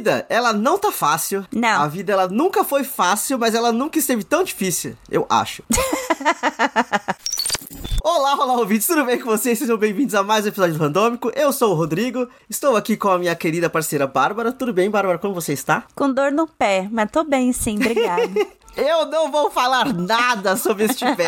vida, ela não tá fácil. Não. A vida, ela nunca foi fácil, mas ela nunca esteve tão difícil, eu acho. Olá, olá, ouvintes, tudo bem com vocês? Sejam bem-vindos a mais um episódio do Randômico. Eu sou o Rodrigo, estou aqui com a minha querida parceira Bárbara. Tudo bem, Bárbara? Como você está? Com dor no pé, mas tô bem sim, obrigada. Eu não vou falar nada sobre este pé.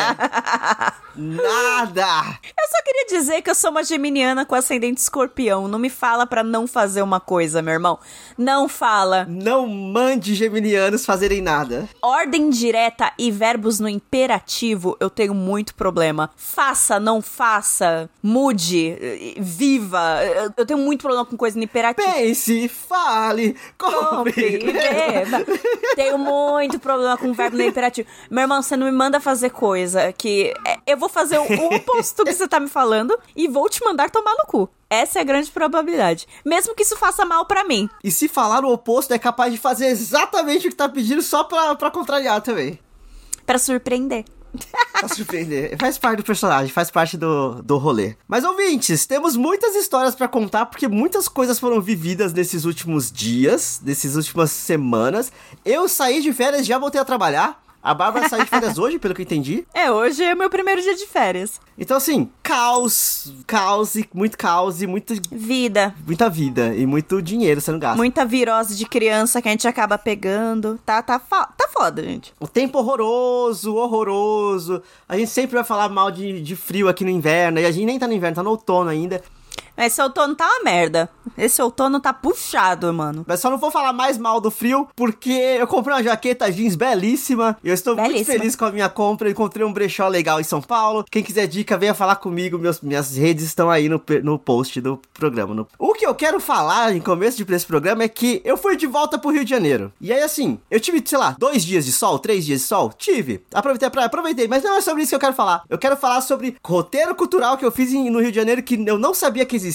Nada! eu só queria dizer que eu sou uma geminiana com ascendente escorpião. Não me fala pra não fazer uma coisa, meu irmão. Não fala. Não mande geminianos fazerem nada. Ordem direta e verbos no imperativo, eu tenho muito problema. Faça, não faça, mude, viva. Eu- tenho muito problema com coisa no imperativo. Pense, fale, compre. Compre, beba. Tenho muito problema com verbo no imperativo. Meu irmão, você não me manda fazer coisa que. é, Eu vou fazer o, oposto que você tá me falando e vou te mandar tomar no cu. Essa é a grande probabilidade. Mesmo que isso faça mal pra mim. E se falar o oposto, é capaz de fazer exatamente o que tá pedindo só pra, pra contrariar também. Pra surpreender. Pra surpreender. Faz parte do personagem, faz parte do, do rolê. Mas, ouvintes, temos muitas histórias pra contar, porque muitas coisas foram vividas nesses últimos dias, nessas últimas semanas. Eu saí de férias, já voltei a trabalhar. A Bárbara saiu de férias hoje, pelo que eu entendi. É, hoje é meu primeiro dia de férias. Então, assim, caos, caos e muito caos e muito, Vida. muita vida e muito dinheiro sendo gasto. Muita virose de criança que a gente acaba pegando. Tá, tá, tá foda, gente. O tempo horroroso, horroroso. A gente sempre vai falar mal de, de frio aqui no inverno. E a gente nem tá no inverno, tá no outono ainda. Esse outono tá uma merda. Esse outono tá puxado, mano. Mas só não vou falar mais mal do frio, porque eu comprei uma jaqueta jeans belíssima. E eu estou muito Belíssima. feliz com a minha compra. Encontrei um brechó legal em São Paulo. Quem quiser dica, venha falar comigo. Meus, minhas redes estão aí no, no post do programa. No- O que eu quero falar em começo de desse programa é que eu fui de volta pro Rio de Janeiro. E aí, assim, eu tive, sei lá, dois dias de sol, três dias de sol? Tive. Aproveitei a praia, aproveitei. Mas não é sobre isso que eu quero falar. Eu quero falar sobre roteiro cultural que eu fiz em- no Rio de Janeiro que eu não sabia que existia.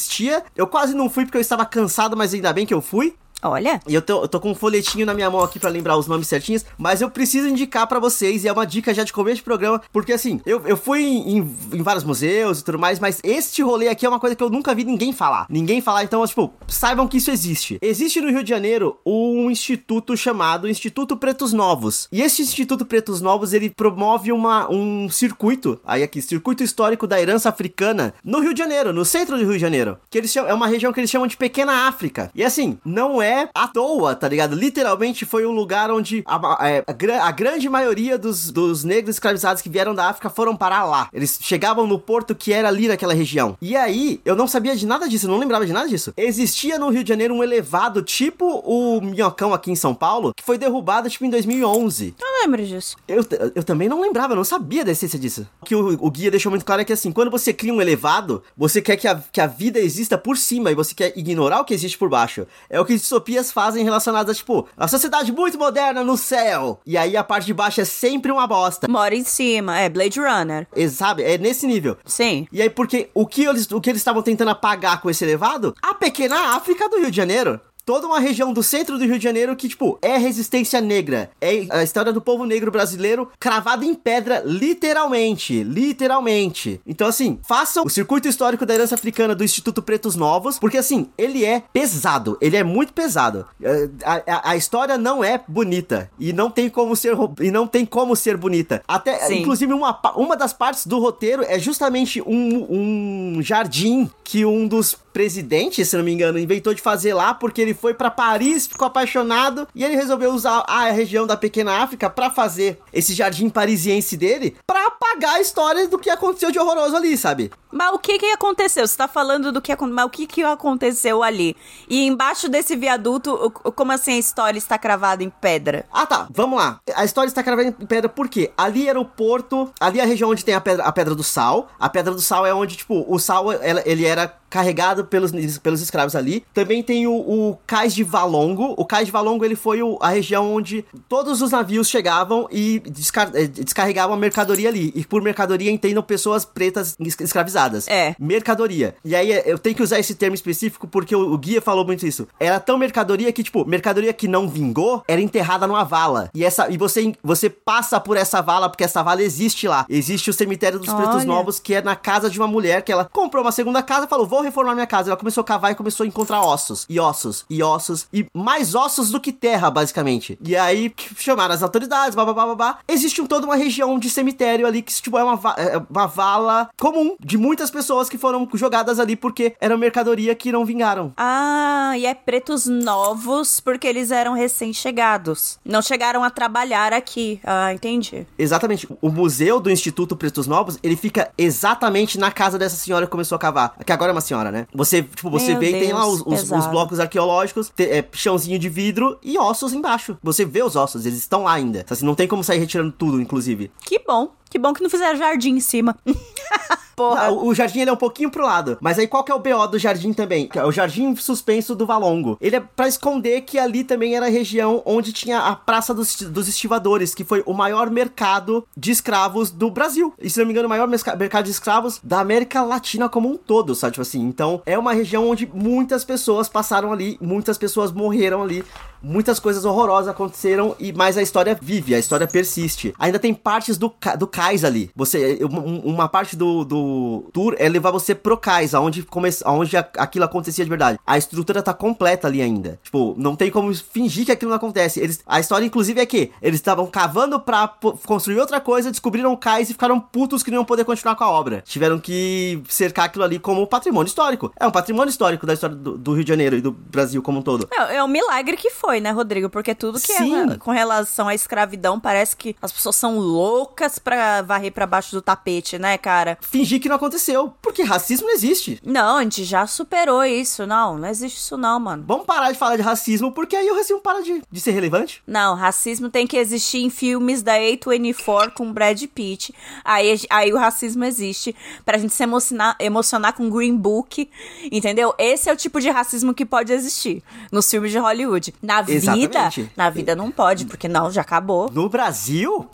Eu quase não fui porque eu estava cansado, mas ainda bem que eu fui. Olha. E eu tô, eu tô com um folhetinho na minha mão aqui pra lembrar os nomes certinhos, mas eu preciso indicar pra vocês, e é uma dica já de começo de programa, porque assim, eu, eu fui em, em vários museus e tudo mais, mas este rolê aqui é uma coisa que eu nunca vi ninguém falar. Ninguém falar, então, tipo, saibam que isso existe. Existe no Rio de Janeiro um instituto chamado Instituto Pretos Novos. E este Instituto Pretos Novos, ele promove uma, um circuito, aí aqui, circuito histórico da herança africana, no Rio de Janeiro, no centro do Rio de Janeiro. Que eles chamam, é uma região que eles chamam de Pequena África. E assim, não é à toa, tá ligado? Literalmente foi um lugar onde a, a- a gra- a grande maioria dos, dos negros escravizados que vieram da África foram parar lá. Eles chegavam no porto que era ali naquela região. E aí, eu não sabia de nada disso, eu não lembrava de nada disso. Existia no Rio de Janeiro um elevado tipo o Minhocão aqui em São Paulo, que foi derrubado tipo em 2011. Não lembro disso. Eu, eu também não lembrava, eu não sabia da essência disso. O que o, o guia deixou muito claro é que assim, quando você cria um elevado, você quer que a, que a vida exista por cima e você quer ignorar o que existe por baixo. É o que distopias fazem relacionadas a, tipo, a sociedade muito moderna no céu. E aí a parte de baixo é sempre uma bosta. Mora em cima. É, Blade Runner. E, Sabe? É nesse nível. Sim. E aí, porque o que eles o que eles estavam tentando apagar com esse elevado? A pequena África do Rio de Janeiro. Toda uma região do centro do Rio de Janeiro que, tipo, é resistência negra. É a história do povo negro brasileiro cravada em pedra, literalmente. Literalmente. Então, assim, façam o circuito histórico da herança africana do Instituto Pretos Novos, porque, assim, ele é pesado. Ele é muito pesado. É, A, a- a história não é bonita. E não tem como ser, e não tem como ser bonita. Até, Sim. inclusive, uma, uma das partes do roteiro é justamente um, um jardim que um dos presidentes, se não me engano, inventou de fazer lá porque ele foi pra Paris, ficou apaixonado e ele resolveu usar a região da Pequena África pra fazer esse jardim parisiense dele pra apagar a história do que aconteceu de horroroso ali, sabe? Mas o que que aconteceu? Você tá falando do que aconteceu, mas o que que aconteceu ali? E embaixo desse viaduto, como assim a história está cravada em pedra? Ah, tá. Vamos lá. A história está cravada em pedra por quê? Ali era o porto, ali é a região onde tem a pedra, a pedra do sal. A pedra do sal é onde, tipo, o sal, ele era carregado pelos, pelos escravos ali. Também tem o, o cais de Valongo. O cais de Valongo, ele foi o- a região onde todos os navios chegavam e descar- eh, descarregavam a mercadoria ali. E por mercadoria entendam pessoas pretas es- escravizadas. É. Mercadoria. E aí é, eu tenho que usar esse termo específico porque o, o guia falou muito isso. Era tão mercadoria que, tipo, mercadoria que não vingou era enterrada numa vala. E essa e você, você passa por essa vala porque essa vala existe lá. Existe o cemitério dos Pretos Olha. Novos, que é na casa de uma mulher que ela comprou uma segunda casa e falou: vou reformar minha casa. Ela começou a cavar e começou a encontrar ossos. E ossos, e ossos, e mais ossos do que terra, basicamente. E aí chamaram as autoridades, blá. Existe um, toda uma região de cemitério ali que, tipo, é uma, é uma vala comum de muitas pessoas que foram jogadas ali porque era mercadoria que não vingaram. Ah, e é pretos novos porque eles eram recém-chegados. Não chegaram a trabalhar aqui. Ah, entendi. Exatamente. O museu do Instituto Pretos Novos, ele fica exatamente na casa dessa senhora que começou a cavar. Que agora é uma senhora, né? Você, tipo, você Meu vê e tem lá Deus, os, os- os blocos arqueológicos, te- é, chãozinho de vidro e ossos embaixo. Você vê os ossos, eles estão lá ainda. Assim, não tem como sair retirando tudo, inclusive. Que bom. Que bom que não fizeram jardim em cima. Porra. Ah, o, jardim ele é um pouquinho pro lado. Mas aí qual que é o BO do jardim também? É o jardim suspenso do Valongo. Ele é pra esconder que ali também era a região onde tinha a Praça dos, dos Estivadores, que foi o maior mercado de escravos do Brasil. E se não me engano, o maior mercado de escravos da América Latina como um todo, sabe? Tipo assim. Então é uma região onde muitas pessoas passaram ali, muitas pessoas morreram ali. Muitas coisas horrorosas aconteceram, e mas a história vive, a história persiste. Ainda tem partes do, do cais ali. Você, um- uma parte do, do tour é levar você pro cais, aonde, come, aonde aquilo acontecia de verdade. A estrutura tá completa ali ainda. Tipo, não tem como fingir que aquilo não acontece. Eles, a história, inclusive, é que eles estavam cavando pra po- construir outra coisa, descobriram o cais e ficaram putos que não iam poder continuar com a obra. Tiveram que cercar aquilo ali como patrimônio histórico. É um patrimônio histórico da história do, do Rio de Janeiro e do Brasil como um todo. É, é um milagre que foi, né, Rodrigo? Porque tudo que Sim. é com relação à escravidão parece que as pessoas são loucas pra varrer pra baixo do tapete, né, cara? fingir que não aconteceu. Porque racismo não existe. Não, a gente já superou isso. Não, não existe isso não, mano. Vamos parar de falar de racismo, porque aí o racismo para de, de ser relevante. Não, racismo tem que existir em filmes da A24 com Brad Pitt. Aí, aí o racismo existe pra gente se emocionar, emocionar com Green Book, entendeu? Esse é o tipo de racismo que pode existir nos filmes de Hollywood. Na vida, Exatamente. na vida não pode, porque não, já acabou. No Brasil.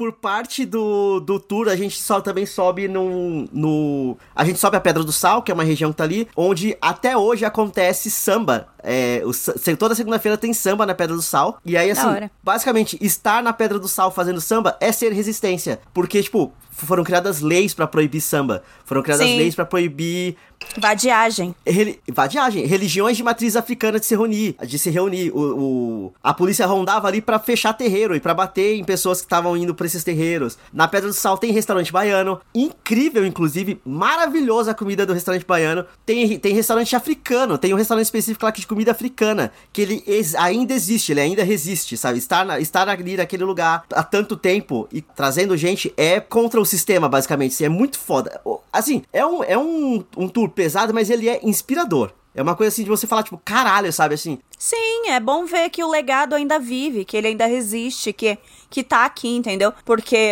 Por parte do, do tour, a gente só também sobe no, no. A gente sobe a Pedra do Sal, que é uma região que tá ali, onde até hoje acontece samba. É, o toda segunda-feira tem samba na Pedra do Sal. E aí, assim, basicamente, estar na Pedra do Sal fazendo samba é ser resistência. Porque, tipo, foram criadas leis pra proibir samba. Foram criadas Sim. leis pra proibir Vadiagem. Reli- vadiagem, religiões de matriz africana de se reunir, de se reunir. O, o- a polícia rondava ali pra fechar terreiro e pra bater em pessoas que estavam indo pra esses terreiros. Na Pedra do Sal tem restaurante baiano, incrível inclusive, maravilhosa a comida do restaurante baiano. Tem, tem restaurante africano, tem um restaurante específico lá que comida africana, que ele ex- ainda existe, ele ainda resiste, sabe? Estar, na, estar ali naquele lugar há tanto tempo e trazendo gente é contra o sistema, basicamente. assim, É muito foda. Assim, é um, é um, um tour pesado, mas ele é inspirador. É uma coisa assim de você falar, tipo, caralho, sabe? Assim, Sim, é bom ver que o legado ainda vive, que ele ainda resiste, que, que tá aqui, entendeu? Porque,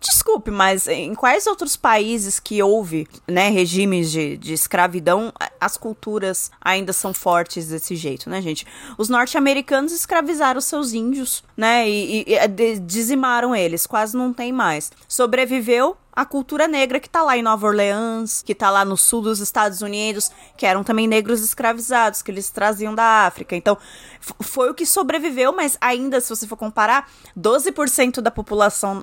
desculpe, mas em quais outros países que houve, né, regimes de, de escravidão, as culturas ainda são fortes desse jeito, né, gente? Os norte-americanos escravizaram seus índios, né, e, e- e dizimaram eles, quase não tem mais. Sobreviveu a cultura negra que tá lá em Nova Orleans, que tá lá no sul dos Estados Unidos, que eram também negros escravizados, que eles traziam da África. Então, foi o que sobreviveu, mas ainda, se você for comparar, 12% da população.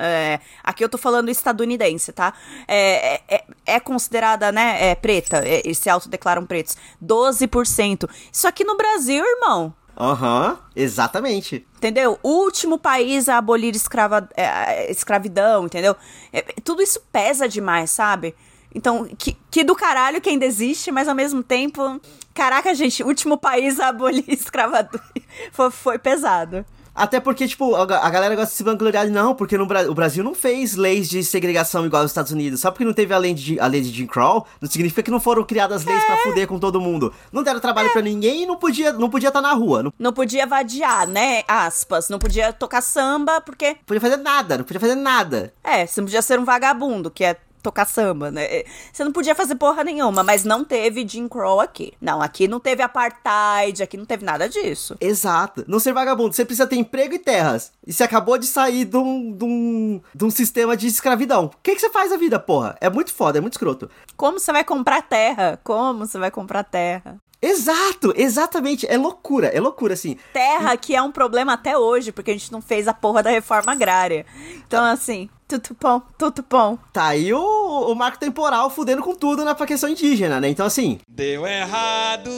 é, aqui eu tô falando estadunidense, tá? É, é- é, é considerada, né, é, preta, é, eles se autodeclaram pretos. 12%. Isso aqui no Brasil, irmão. Aham, exatamente. Entendeu? Último país a abolir escrava, é, é, escravidão, entendeu? É, tudo isso pesa demais, sabe? Então, que, que do caralho que ainda existe, mas ao mesmo tempo. Caraca, gente, último país a abolir escravatura foi, foi pesado. Até porque, tipo, a, ga- a galera gosta de se vangloriar, não, porque no Bra- o Brasil não fez leis de segregação igual aos Estados Unidos. Só porque não teve a lei de, a lei de Jim Crow, não significa que não foram criadas leis pra fuder com todo mundo. Não deram trabalho pra ninguém e não podia não podia estar na rua. Não Não podia vadiar, né? Aspas. Não podia tocar samba, porque. podia fazer nada, não podia fazer nada. É, você não podia ser um vagabundo, que é tocar samba, né? Você não podia fazer porra nenhuma, mas não teve Jim Crow aqui. Não, aqui não teve apartheid, aqui não teve nada disso. Exato. Não ser vagabundo, você precisa ter emprego e terras. E você acabou de sair de um, de um, de um sistema de escravidão. O que, que você faz a vida, porra? É muito foda, é muito escroto. Como você vai comprar terra? Como você vai comprar terra? Exato, exatamente. É loucura, é loucura, assim. Terra que é um problema até hoje, porque a gente não fez a porra da reforma agrária. Então, assim, tudo bom, tudo bom. Tá aí o, o marco temporal fudendo com tudo na questão indígena, né? Então, assim. Deu errado.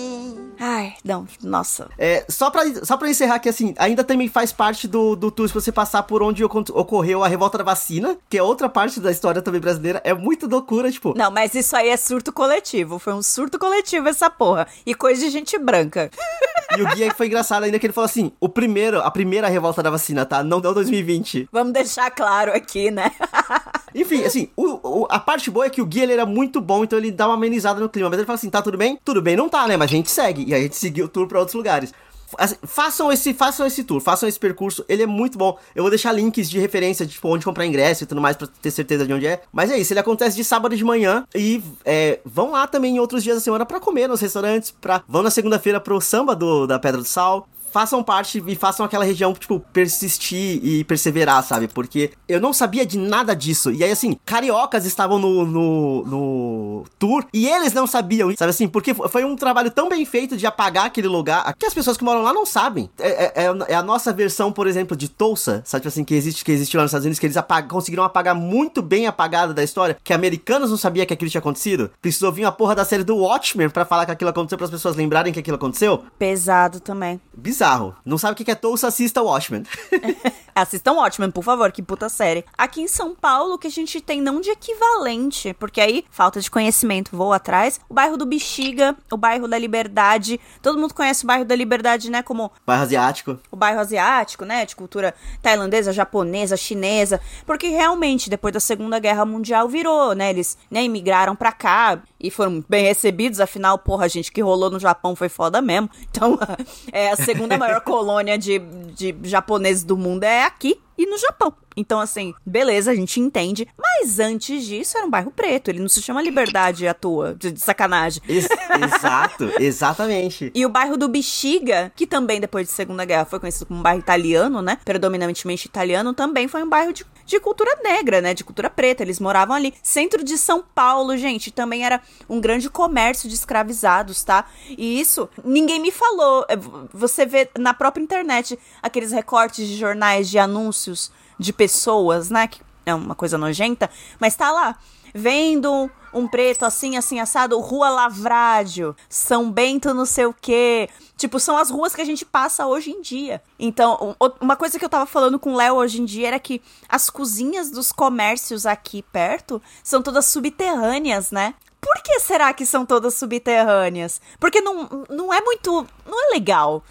Ai, não, nossa. É, só pra, só pra encerrar aqui, assim, ainda também faz parte do, do tour se você passar por onde ocorreu a revolta da vacina, que é outra parte da história também brasileira. É muito loucura, tipo. Não, mas isso aí é surto coletivo. Foi um surto coletivo essa porra. E coisa de gente branca. E o guia foi engraçado ainda que ele falou assim: o primeiro, a primeira revolta da vacina, tá? Não deu 2020. Vamos deixar claro aqui, né? Enfim, assim, o, o, a parte boa é que o guia ele era muito bom, então ele dá uma amenizada no clima. Mas ele fala assim: tá tudo bem? Tudo bem, não tá, né? Mas a gente segue. E a gente seguiu o tour pra outros lugares. Assim, façam esse, façam esse tour, façam esse percurso, ele é muito bom. Eu vou deixar links de referência, tipo, onde comprar ingresso e tudo mais pra ter certeza de onde é. Mas é isso, ele acontece de sábado de manhã e é, vão lá também em outros dias da semana para comer nos restaurantes, pra, vão na segunda-feira pro samba do, da Pedra do Sal, façam parte e façam aquela região, tipo, persistir e perseverar, sabe? Porque eu não sabia de nada disso. E aí, assim, cariocas estavam no, no, no tour e eles não sabiam, sabe assim? Porque foi um trabalho tão bem feito de apagar aquele lugar que as pessoas que moram lá não sabem. É, é, é a nossa versão, por exemplo, de Tulsa, sabe assim, que existe, que existiu lá nos Estados Unidos, que eles apag conseguiram apagar muito bem apagada da história, que americanos não sabiam que aquilo tinha acontecido. Precisou vir a porra da série do Watchmen para falar que aquilo aconteceu para as pessoas lembrarem que aquilo aconteceu. Pesado também. Bizarro bizarro. Não sabe o que é Tulsa, assista Watchmen. Assistam Watchmen, por favor, que puta série. Aqui em São Paulo, que a gente tem não de equivalente, porque aí, falta de conhecimento, vou atrás. O bairro do Bexiga, o bairro da Liberdade. Todo mundo conhece o bairro da Liberdade, né? Como. Bairro asiático. O bairro asiático, né? De cultura tailandesa, japonesa, chinesa. Porque realmente, depois da Segunda Guerra Mundial, virou, né? Eles né, imigraram pra cá e foram bem recebidos. Afinal, porra, gente, que rolou no Japão foi foda mesmo. Então, é a segunda maior colônia de, de japoneses do mundo é aqui e no Japão. Então, assim, beleza, a gente entende. Mas antes disso era um bairro preto. Ele não se chama Liberdade à toa, de, de sacanagem. Ex exato, exatamente. E o bairro do Bexiga, que também depois de Segunda Guerra foi conhecido como um bairro italiano, né? Predominantemente italiano, também foi um bairro de, de cultura negra, né? De cultura preta. Eles moravam ali. Centro de São Paulo, gente, também era um grande comércio de escravizados, tá? E isso ninguém me falou. É, você vê na própria internet aqueles recortes de jornais de anúncios de pessoas, né? Que é uma coisa nojenta, mas tá lá. Vendo um preto assim, assim, assado, Rua Lavrádio, São Bento não sei o quê. Tipo, são as ruas que a gente passa hoje em dia. Então, uma coisa que eu tava falando com o Léo hoje em dia era que as cozinhas dos comércios aqui perto são todas subterrâneas, né? Por que será que são todas subterrâneas? Porque não, não é muito. Não é legal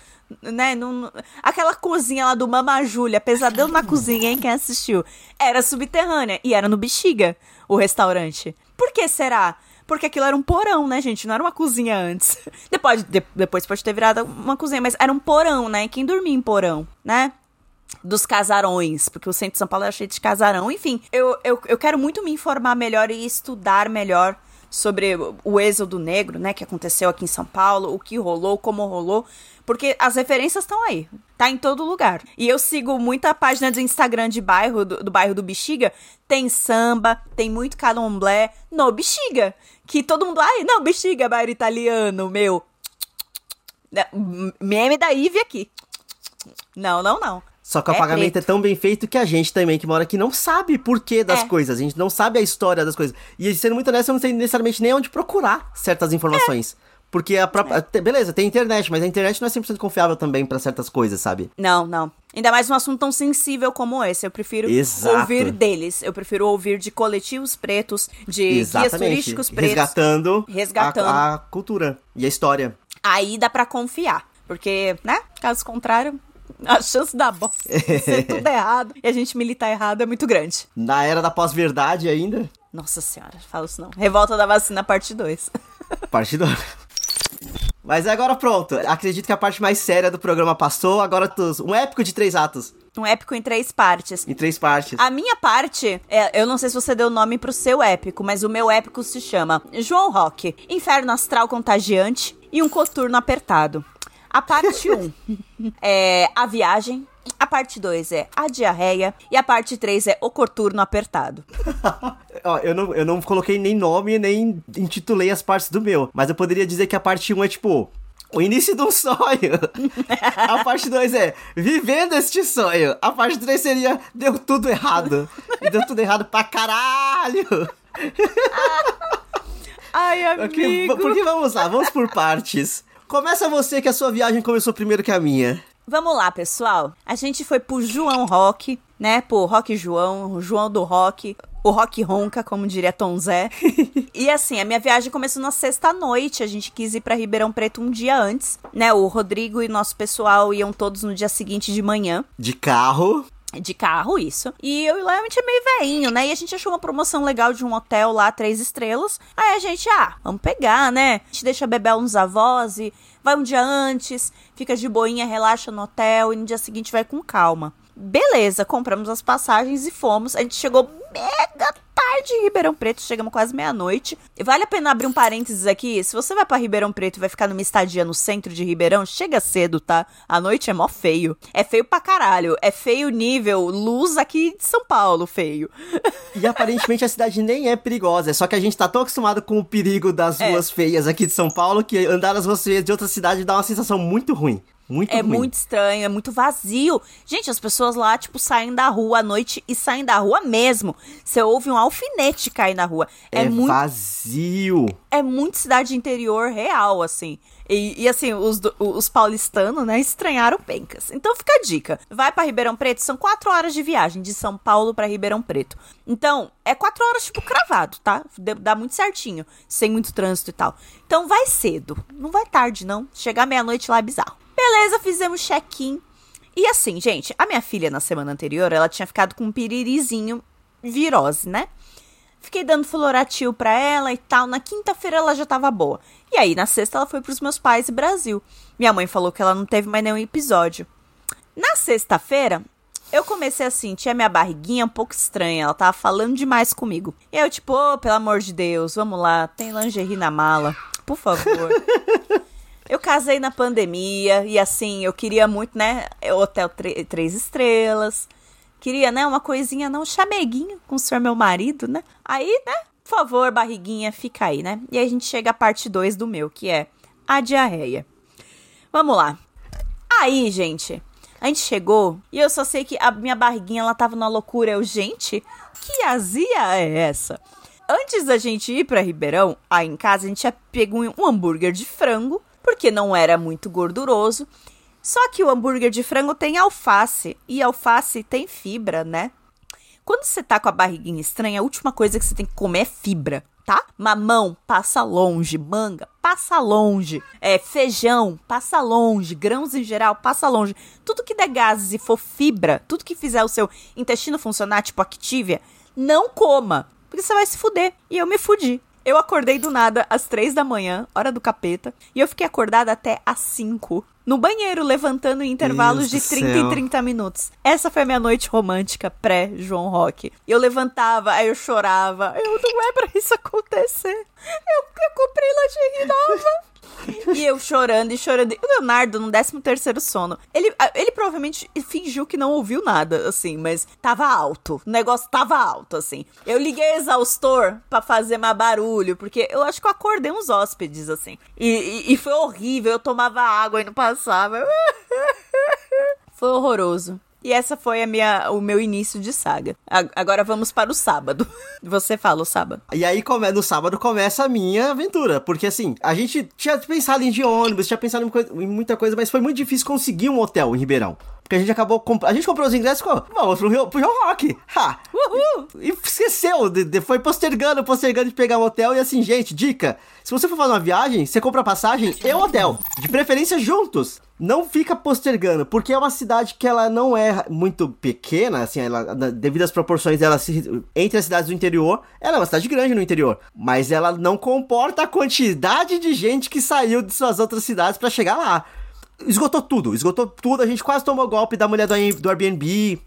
né? Não, aquela cozinha lá do Mama Júlia, Pesadelo na Cozinha, hein? Quem assistiu? Era subterrânea e era no Bexiga, o restaurante. Por que será? Porque aquilo era um porão, né, gente? Não era uma cozinha antes. Depois, de, depois pode ter virado uma cozinha, mas era um porão, né? Quem dormia em porão, né? dos casarões, porque o centro de São Paulo era cheio de casarão. Enfim, eu, eu, eu quero muito me informar melhor e estudar melhor sobre o êxodo negro, né, que aconteceu aqui em São Paulo, o que rolou, como rolou, porque as referências estão aí. Tá em todo lugar. E eu sigo muita página do Instagram de bairro, do, do bairro do Bexiga. Tem samba, tem muito calomblé no Bexiga. Que todo mundo, ai, não, Bexiga é bairro italiano, meu. Meme da Ive aqui. Não, não, não. Só que o é apagamento preto. é tão bem feito que a gente também, que mora aqui, não sabe porquê das é. coisas. A gente não sabe a história das coisas. E sendo muito honesto, eu não sei necessariamente nem onde procurar certas informações. É. Porque a própria. É. Beleza, tem internet, mas a internet não é 100% confiável também para certas coisas, sabe? Não, não. Ainda mais um assunto tão sensível como esse. Eu prefiro Exato. ouvir deles. Eu prefiro ouvir de coletivos pretos, de Exatamente. guias turísticos pretos. Resgatando, resgatando. A, a cultura e a história. Aí dá para confiar. Porque, né? Caso contrário, a chance da bosta ser tudo errado e a gente militar errado é muito grande. Na era da pós-verdade ainda? Nossa senhora, fala isso não. Revolta da vacina, parte 2. Parte 2. Mas agora pronto. Acredito que a parte mais séria do programa passou. Agora um épico de três atos. Um épico em três partes. Em três partes. A minha parte, é, eu não sei se você deu nome pro seu épico, mas o meu épico se chama João Rock, Inferno Astral Contagiante e um Coturno Apertado. A parte 1 um é a viagem, a parte 2 é a diarreia e a parte 3 é o coturno apertado. Ó, eu não, eu não coloquei nem nome, nem intitulei as partes do meu, mas eu poderia dizer que a parte 1 é tipo o início de um sonho. A parte 2 é vivendo este sonho. A parte 3 seria deu tudo errado. E deu tudo errado pra caralho. Ai, amigo. Okay, porque vamos lá, vamos por partes. Começa você que a sua viagem começou primeiro que a minha. Vamos lá, pessoal. A gente foi pro João Rock, né? Pro Rock João, o João do Rock, o Rock Ronca, como diria Tom Zé. e assim, a minha viagem começou na sexta-noite. A gente quis ir para Ribeirão Preto um dia antes, né? O Rodrigo e nosso pessoal iam todos no dia seguinte de manhã. De carro. De carro, isso. E eu e o Léo, a gente é meio veinho, né? E a gente achou uma promoção legal de um hotel lá, três estrelas. Aí a gente, ah, vamos pegar, né? A gente deixa beber uns avós e vai um dia antes, fica de boinha, relaxa no hotel e no dia seguinte vai com calma. Beleza, compramos as passagens e fomos. A gente chegou mega tarde em Ribeirão Preto, chegamos quase meia-noite. Vale a pena abrir um parênteses aqui. Se você vai para Ribeirão Preto e vai ficar numa estadia no centro de Ribeirão, chega cedo, tá? A noite é mó feio. É feio pra caralho. É feio nível luz aqui de São Paulo, feio. E aparentemente a cidade nem é perigosa. É só que a gente tá tão acostumado com o perigo das é. ruas feias aqui de São Paulo que andar nas ruas feias de outra cidade dá uma sensação muito ruim. Muito é ruim. muito estranho, é muito vazio. Gente, as pessoas lá, tipo, saem da rua à noite e saem da rua mesmo. Você ouve um alfinete cair na rua. É, é muito vazio. É muito cidade interior real, assim. E, e, assim, os, os paulistanos, né, estranharam pencas. Então fica a dica. Vai para Ribeirão Preto, são quatro horas de viagem de São Paulo para Ribeirão Preto. Então, é quatro horas, tipo, cravado, tá? Dá muito certinho, sem muito trânsito e tal. Então vai cedo. Não vai tarde, não. Chegar meia-noite lá é bizarro. Beleza, fizemos check-in. E assim, gente, a minha filha na semana anterior, ela tinha ficado com um piririzinho virose, né? Fiquei dando floratil pra ela e tal. Na quinta-feira ela já tava boa. E aí, na sexta, ela foi pros meus pais e Brasil. Minha mãe falou que ela não teve mais nenhum episódio. Na sexta-feira, eu comecei a sentir a minha barriguinha um pouco estranha. Ela tava falando demais comigo. E eu, tipo, oh, pelo amor de Deus, vamos lá, tem lingerie na mala, por favor. Eu casei na pandemia e assim, eu queria muito, né? Hotel três estrelas. Queria, né, uma coisinha, não, chameguinho com o senhor meu marido, né? Aí, né, por favor, barriguinha, fica aí, né? E aí a gente chega à parte 2 do meu, que é a diarreia. Vamos lá. Aí, gente, a gente chegou e eu só sei que a minha barriguinha, ela tava na loucura. Eu, gente, que azia é essa? Antes da gente ir para Ribeirão, aí em casa, a gente tinha pego um hambúrguer de frango porque não era muito gorduroso. Só que o hambúrguer de frango tem alface e alface tem fibra, né? Quando você tá com a barriguinha estranha, a última coisa que você tem que comer é fibra, tá? Mamão, passa longe. Manga, passa longe. É, feijão, passa longe. Grãos em geral, passa longe. Tudo que der gases e for fibra, tudo que fizer o seu intestino funcionar, tipo Activia, não coma. Porque você vai se fuder. E eu me fudi. Eu acordei do nada às três da manhã, hora do capeta, e eu fiquei acordada até às cinco. No banheiro, levantando em intervalos Deus de 30 em 30 minutos. Essa foi a minha noite romântica pré-João Rock. Eu levantava, aí eu chorava. Eu não é pra isso acontecer. Eu, eu comprei lingerie nova. E eu chorando e chorando. o Leonardo, no 13 terceiro sono, ele, ele provavelmente fingiu que não ouviu nada, assim, mas tava alto. O negócio tava alto, assim. Eu liguei exaustor para fazer mais barulho, porque eu acho que eu acordei uns hóspedes, assim. E, e, e foi horrível, eu tomava água e não passava. foi horroroso. E essa foi a minha, o meu início de saga. Agora vamos para o sábado. Você fala o sábado. E aí, no sábado, começa a minha aventura. Porque assim, a gente tinha pensado em de ônibus, tinha pensado em muita coisa, mas foi muito difícil conseguir um hotel em Ribeirão. Porque a gente acabou. Comp... A gente comprou os ingressos e ficou. Vamos pro Rio, pro Rio Rock. Ha! Uhul! E, e esqueceu. De, de, foi postergando, postergando de pegar um hotel. E assim, gente, dica: se você for fazer uma viagem, você compra passagem e o hotel. De preferência juntos. Não fica postergando, porque é uma cidade que ela não é muito pequena, assim, ela, devido às proporções dela se, entre as cidades do interior, ela é uma cidade grande no interior, mas ela não comporta a quantidade de gente que saiu de suas outras cidades para chegar lá. Esgotou tudo, esgotou tudo. A gente quase tomou golpe da mulher do, do Airbnb.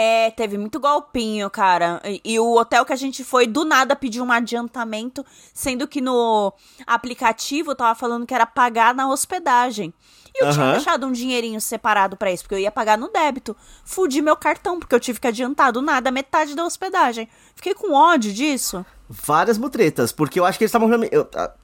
É, teve muito golpinho, cara. E, e, o hotel que a gente foi, do nada pediu um adiantamento, sendo que no aplicativo tava falando que era pagar na hospedagem. E eu uhum. tinha deixado um dinheirinho separado para isso, porque eu ia pagar no débito. Fudi meu cartão, porque eu tive que adiantar do nada metade da hospedagem. Fiquei com ódio disso várias mutretas, porque eu acho que eles estavam.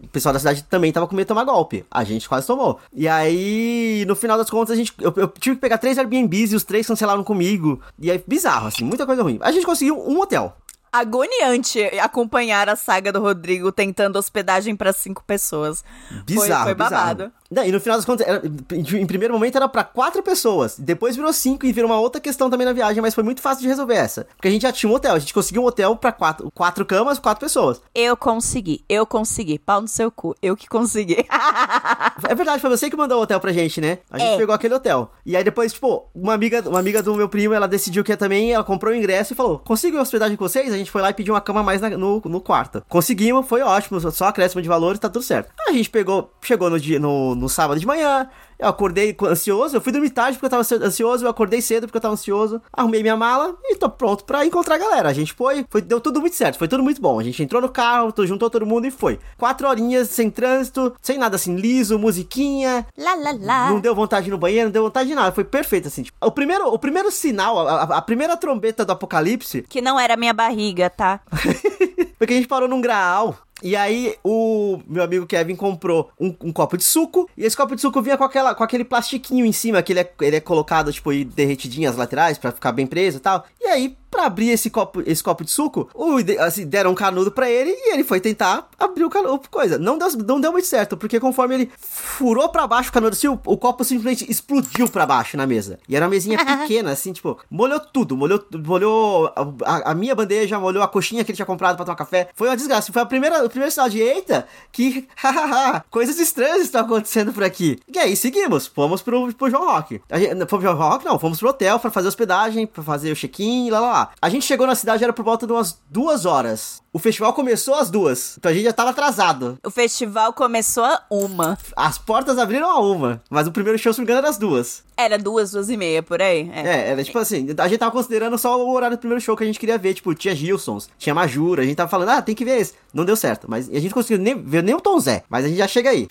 O pessoal da cidade também tava com medo de tomar golpe. A gente quase tomou. E aí, no final das contas, a gente. Eu, eu tive que pegar três Airbnbs e os três cancelaram comigo. E aí, bizarro, assim, muita coisa ruim. A gente conseguiu um hotel agoniante acompanhar a saga do Rodrigo tentando hospedagem para cinco pessoas. Bizarro, foi, foi babado. Bizarro. E no final das contas, era, em primeiro momento era para quatro pessoas, depois virou cinco e virou uma outra questão também na viagem, mas foi muito fácil de resolver essa. Porque a gente já tinha um hotel, a gente conseguiu um hotel para quatro, quatro camas, quatro pessoas. Eu consegui, eu consegui. Pau no seu cu, eu que consegui. é verdade, foi você que mandou o hotel pra gente, né? A gente é. pegou aquele hotel. E aí depois, tipo, uma amiga, uma amiga do meu primo, ela decidiu que ia também, ela comprou o ingresso e falou: consigo hospedagem com vocês? A gente foi lá e pediu uma cama mais na, no, no quarto. Conseguimos, foi ótimo, só acréscimo de valores, tá tudo certo. A gente pegou, chegou no dia, no, no sábado de manhã, eu acordei ansioso, eu fui dormir tarde porque eu tava ansioso, eu acordei cedo porque eu tava ansioso, arrumei minha mala e tô pronto pra encontrar a galera. A gente foi, foi deu tudo muito certo, foi tudo muito bom. A gente entrou no carro, juntou todo mundo e foi. Quatro horinhas sem trânsito, sem nada assim, liso, musiquinha. Lá, lá, lá. Não deu vontade no banheiro, não deu vontade de nada, foi perfeito assim. Tipo, o, primeiro, o primeiro sinal, a, a, a primeira trombeta do apocalipse. Que não era minha barriga, tá? porque a gente parou num graal e aí o meu amigo Kevin comprou um, um, copo de suco. E esse copo de suco vinha com, aquela, com aquele plastiquinho em cima, que ele é, ele é colocado, tipo, derretidinho as laterais para ficar bem preso e tal. E aí para abrir esse copo, esse copo de suco, o, assim, deram um canudo para ele e ele foi tentar abrir o canudo, coisa. Não deu, não deu muito certo, porque conforme ele furou para baixo o canudo, assim, o, o, copo simplesmente explodiu para baixo na mesa. E era uma mesinha pequena, assim, tipo, molhou tudo, molhou, molhou a, a, minha bandeja, molhou a coxinha que ele tinha comprado para tomar café. Foi uma desgraça. Foi a primeira, o primeiro sinal de eita, que coisas estranhas estão acontecendo por aqui. E aí seguimos, fomos pro, pro João Rock. A gente, fomos pro João Rock, não, fomos pro hotel para fazer hospedagem, para fazer o check-in, lá lá lá. A gente chegou na cidade, era por volta de umas duas horas. O festival começou às duas, então a gente já tava atrasado. O festival começou a uma. As portas abriram a uma, mas o primeiro show, se não me engano, era às duas. Era duas, duas e meia, por aí. É. é, era tipo assim, a gente tava considerando só o horário do primeiro show que a gente queria ver. Tipo, tinha Gilsons, tinha Majura, a gente tava falando, ah, tem que ver esse. Não deu certo, mas a gente conseguiu nem, ver nem o Tom Zé, mas a gente já chega aí.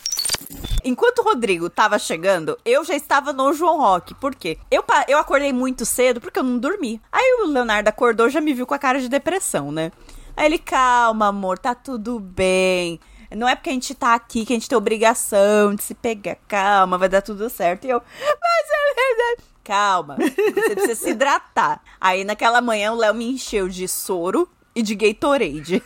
Enquanto o Rodrigo tava chegando, eu já estava no João Rock. Por quê? Eu, eu acordei muito cedo porque eu não dormi. Aí o Leonardo acordou já me viu com a cara de depressão, né? Aí ele, calma, amor, tá tudo bem. Não é porque a gente tá aqui que a gente tem obrigação de se pegar. Calma, vai dar tudo certo. E eu, mas é verdade. Calma, você precisa se hidratar. Aí naquela manhã o Léo me encheu de soro e de Gatorade.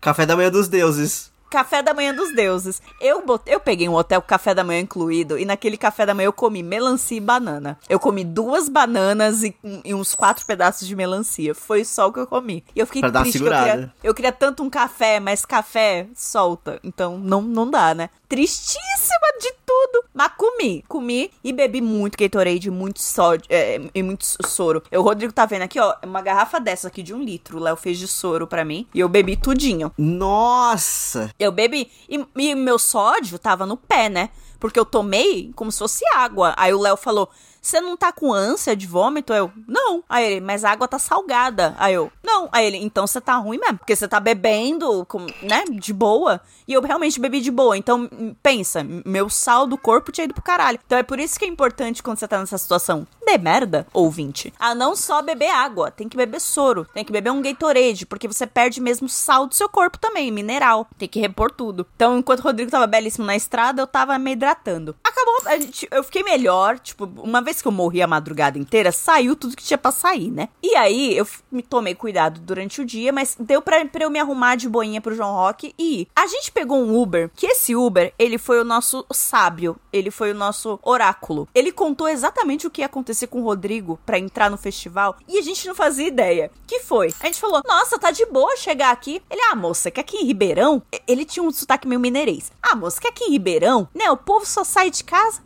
Café da manhã dos deuses. Café da manhã dos deuses. Eu, botei, eu peguei um hotel com café da manhã incluído e naquele café da manhã eu comi melancia e banana. Eu comi duas bananas e, e uns quatro pedaços de melancia. Foi só o que eu comi. E eu fiquei pra triste. eu, queria, eu queria tanto um café, mas café solta. Então não, não dá, né? Tristíssima de tudo. Mas comi. Comi e bebi muito Gatorade, muito sódio é, e muito soro. O Rodrigo tá vendo aqui, ó, uma garrafa dessa aqui de um litro. O Léo fez de soro para mim e eu bebi tudinho. Nossa! Eu bebi. E, e meu sódio tava no pé, né? Porque eu tomei como se fosse água. Aí o Léo falou: Você não tá com ânsia de vômito? Eu, não. Aí ele, mas a água tá salgada. Aí eu, não. Aí ele, então você tá ruim mesmo. Porque você tá bebendo, com, né, de boa. E eu realmente bebi de boa. Então, pensa, meu sal do corpo tinha ido pro caralho. Então é por isso que é importante quando você tá nessa situação. De merda, ouvinte. A não só beber água, tem que beber soro. Tem que beber um Gatorade, porque você perde mesmo sal do seu corpo também, mineral. Tem que repor tudo. Então, enquanto o Rodrigo tava belíssimo na estrada, eu tava meio hidratando. Acabou, gente, eu fiquei melhor, tipo, uma vez que eu morri a madrugada inteira, saiu tudo que tinha pra sair, né? E aí, eu me tomei cuidado durante o dia, mas deu pra, pra eu me arrumar de boinha pro João Rock e ir. A gente pegou um Uber, que esse Uber, ele foi o nosso sábio, ele foi o nosso oráculo. Ele contou exatamente o que ia acontecer com o Rodrigo para entrar no festival e a gente não fazia ideia. Que foi? A gente falou: "Nossa, tá de boa chegar aqui". Ele: "Ah, moça, que aqui em Ribeirão, ele tinha um sotaque meio mineirês. Ah, moça, que aqui em Ribeirão, né, o povo só sai de casa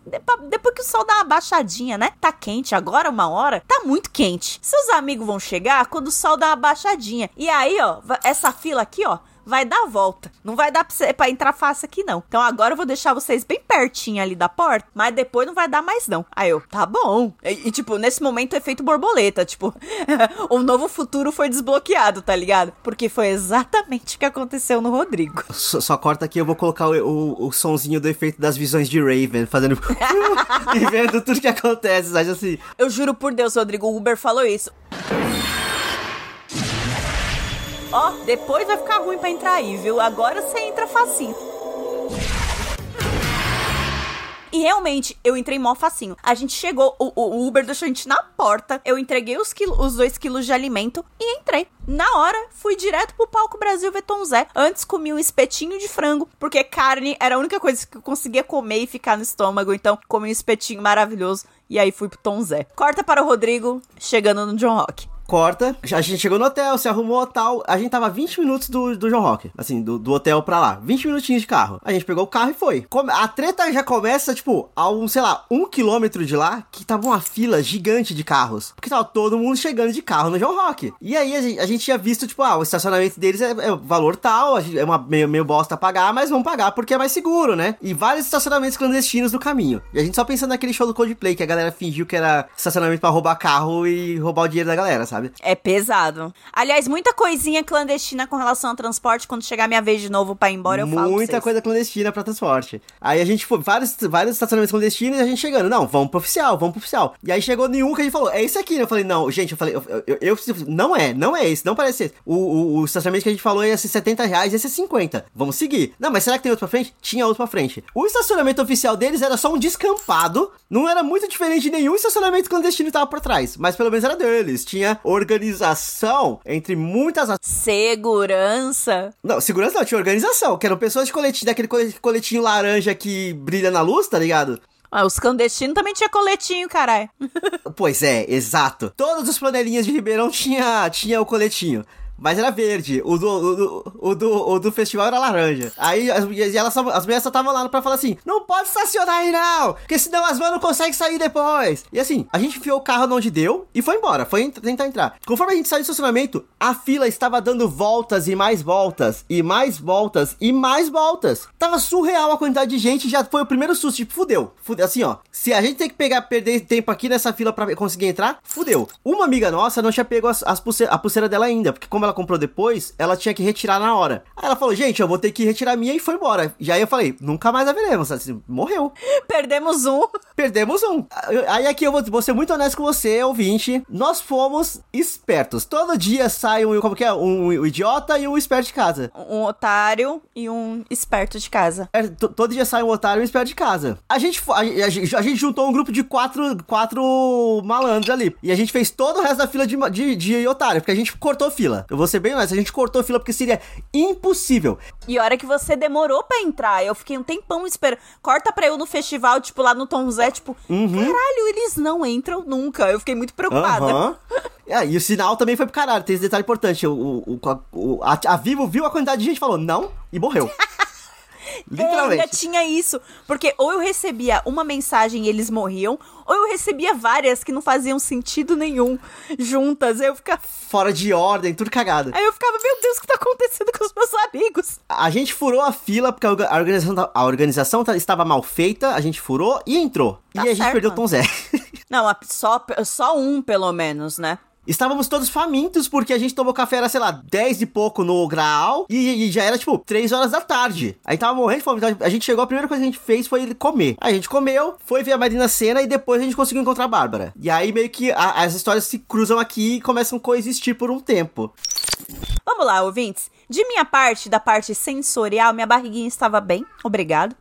depois que o sol dá uma baixadinha, né? Tá quente agora, uma hora, tá muito quente. Seus amigos vão chegar quando o sol dá uma baixadinha. E aí, ó, essa fila aqui, ó, vai dar a volta. Não vai dar pra, você, pra entrar fácil aqui, não. Então agora eu vou deixar vocês bem pertinho ali da porta, mas depois não vai dar mais, não. Aí eu, tá bom. E, e tipo, nesse momento, efeito borboleta. Tipo, o novo futuro foi desbloqueado, tá ligado? Porque foi exatamente o que aconteceu no Rodrigo. Só, só corta aqui, eu vou colocar o, o, o sonzinho do efeito das visões de Raven, fazendo. e vendo tudo que acontece, sabe assim. Eu juro por Deus, Rodrigo, o Uber falou isso. Ó, depois vai ficar ruim pra entrar aí, viu? Agora você entra facinho. E realmente, eu entrei mó facinho. A gente chegou, o, o Uber deixou a gente na porta. Eu entreguei os, quilo, os dois quilos de alimento e entrei. Na hora, fui direto pro palco Brasil ver Tom Zé. Antes comi um espetinho de frango, porque carne era a única coisa que eu conseguia comer e ficar no estômago. Então, comi um espetinho maravilhoso. E aí fui pro Tom Zé. Corta para o Rodrigo, chegando no John Rock corta. A gente chegou no hotel, se arrumou tal. A gente tava 20 minutos do, do João Rock. Assim, do, do hotel pra lá. 20 minutinhos de carro. A gente pegou o carro e foi. A treta já começa, tipo, a um, sei lá, um quilômetro de lá, que tava uma fila gigante de carros. Porque tava todo mundo chegando de carro no João Rock. E aí a gente, a gente tinha visto, tipo, ah, o estacionamento deles é, é valor tal, é uma meio, meio bosta pagar, mas vamos pagar porque é mais seguro, né? E vários estacionamentos clandestinos no caminho. E a gente só pensando naquele show do Coldplay, que a galera fingiu que era estacionamento para roubar carro e roubar o dinheiro da galera, sabe? É pesado. Aliás, muita coisinha clandestina com relação ao transporte. Quando chegar minha vez de novo pra ir embora, eu falo. Muita coisa clandestina pra transporte. Aí a gente foi, vários, vários estacionamentos clandestinos e a gente chegando. Não, vamos pro oficial, vamos pro oficial. E aí chegou nenhum que a gente falou, é isso aqui. Eu falei, não, gente, eu falei, eu, eu, eu não é, não é esse, não parece esse. O, o, o, estacionamento que a gente falou ia ser 70 reais, esse é 50. Vamos seguir. Não, mas será que tem outro pra frente? Tinha outro pra frente. O estacionamento oficial deles era só um descampado. Não era muito diferente de nenhum estacionamento clandestino que tava por trás. Mas pelo menos era deles. Tinha organização entre muitas. Segurança. Não, segurança não, tinha organização. Que eram pessoas de coletinho, daquele coletinho laranja que brilha na luz, tá ligado? Ah, os clandestinos também tinha coletinho, caralho. pois é, exato. Todos os planelinhas de Ribeirão tinha, tinha o coletinho. Mas era verde. O do, o do, o do, o do festival era laranja. Aí as, e elas, as mulheres só estavam lá pra falar assim: não pode estacionar aí não, porque senão as vans não conseguem sair depois. E assim, a gente enfiou o carro onde deu e foi embora, foi tentar entrar. Conforme a gente saiu do estacionamento, a fila estava dando voltas e mais voltas, e mais voltas, e mais voltas. Tava surreal a quantidade de gente, já foi o primeiro susto, tipo, fudeu. fudeu. Assim, ó, se a gente tem que pegar, perder tempo aqui nessa fila pra conseguir entrar, fudeu. Uma amiga nossa não tinha pego as, as pulseira, a pulseira dela ainda, porque como ela comprou depois, ela tinha que retirar na hora. Aí ela falou, gente, eu vou ter que retirar a minha e foi embora. E aí eu falei, nunca mais a veremos. Assim, morreu. Perdemos um. Perdemos um. Aí aqui eu vou, vou ser muito honesto com você, ouvinte. Nós fomos espertos. Todo dia sai um, como que é? Um, um idiota e um esperto de casa. Um otário e um esperto de casa. É, todo dia sai um otário e um esperto de casa. A gente, a, a, a, gente juntou um grupo de quatro, quatro malandros ali. E a gente fez todo o resto da fila de, de, de otário, porque a gente cortou fila. Eu vou ser bem honesto, a gente cortou fila porque seria impossível. E a hora que você demorou para entrar, eu fiquei um tempão esperando. Corta pra eu no festival, tipo, lá no Tom Zé, tipo, uhum. caralho, eles não entram nunca. Eu fiquei muito preocupada. Uhum. É, e o sinal também foi pro caralho, tem esse detalhe importante. O, o, o a, a, Vivo viu a quantidade de gente e falou não e morreu. Literalmente. É, ainda tinha isso. Porque ou eu recebia uma mensagem e eles morriam, ou eu recebia várias que não faziam sentido nenhum juntas. Aí eu ficava. Fora de ordem, tudo cagado. Aí eu ficava, meu Deus, o que tá acontecendo com os meus amigos? A gente furou a fila porque a organização, a organização estava mal feita, a gente furou e entrou. Tá e a gente perdeu o Tom Zé. Não, só, só um, pelo menos, né? Estávamos todos famintos porque a gente tomou café, era, sei lá, 10 e pouco no Graal e, e, já era, tipo, 3 horas da tarde. Aí tava morrendo de fome. Então a gente chegou, a primeira coisa que a gente fez foi comer. A gente comeu, foi ver a Marina Cena e depois a gente conseguiu encontrar a Bárbara. E aí meio que a, as histórias se cruzam aqui e começam a coexistir por um tempo. Vamos lá, ouvintes. De minha parte, da parte sensorial, minha barriguinha estava bem, obrigado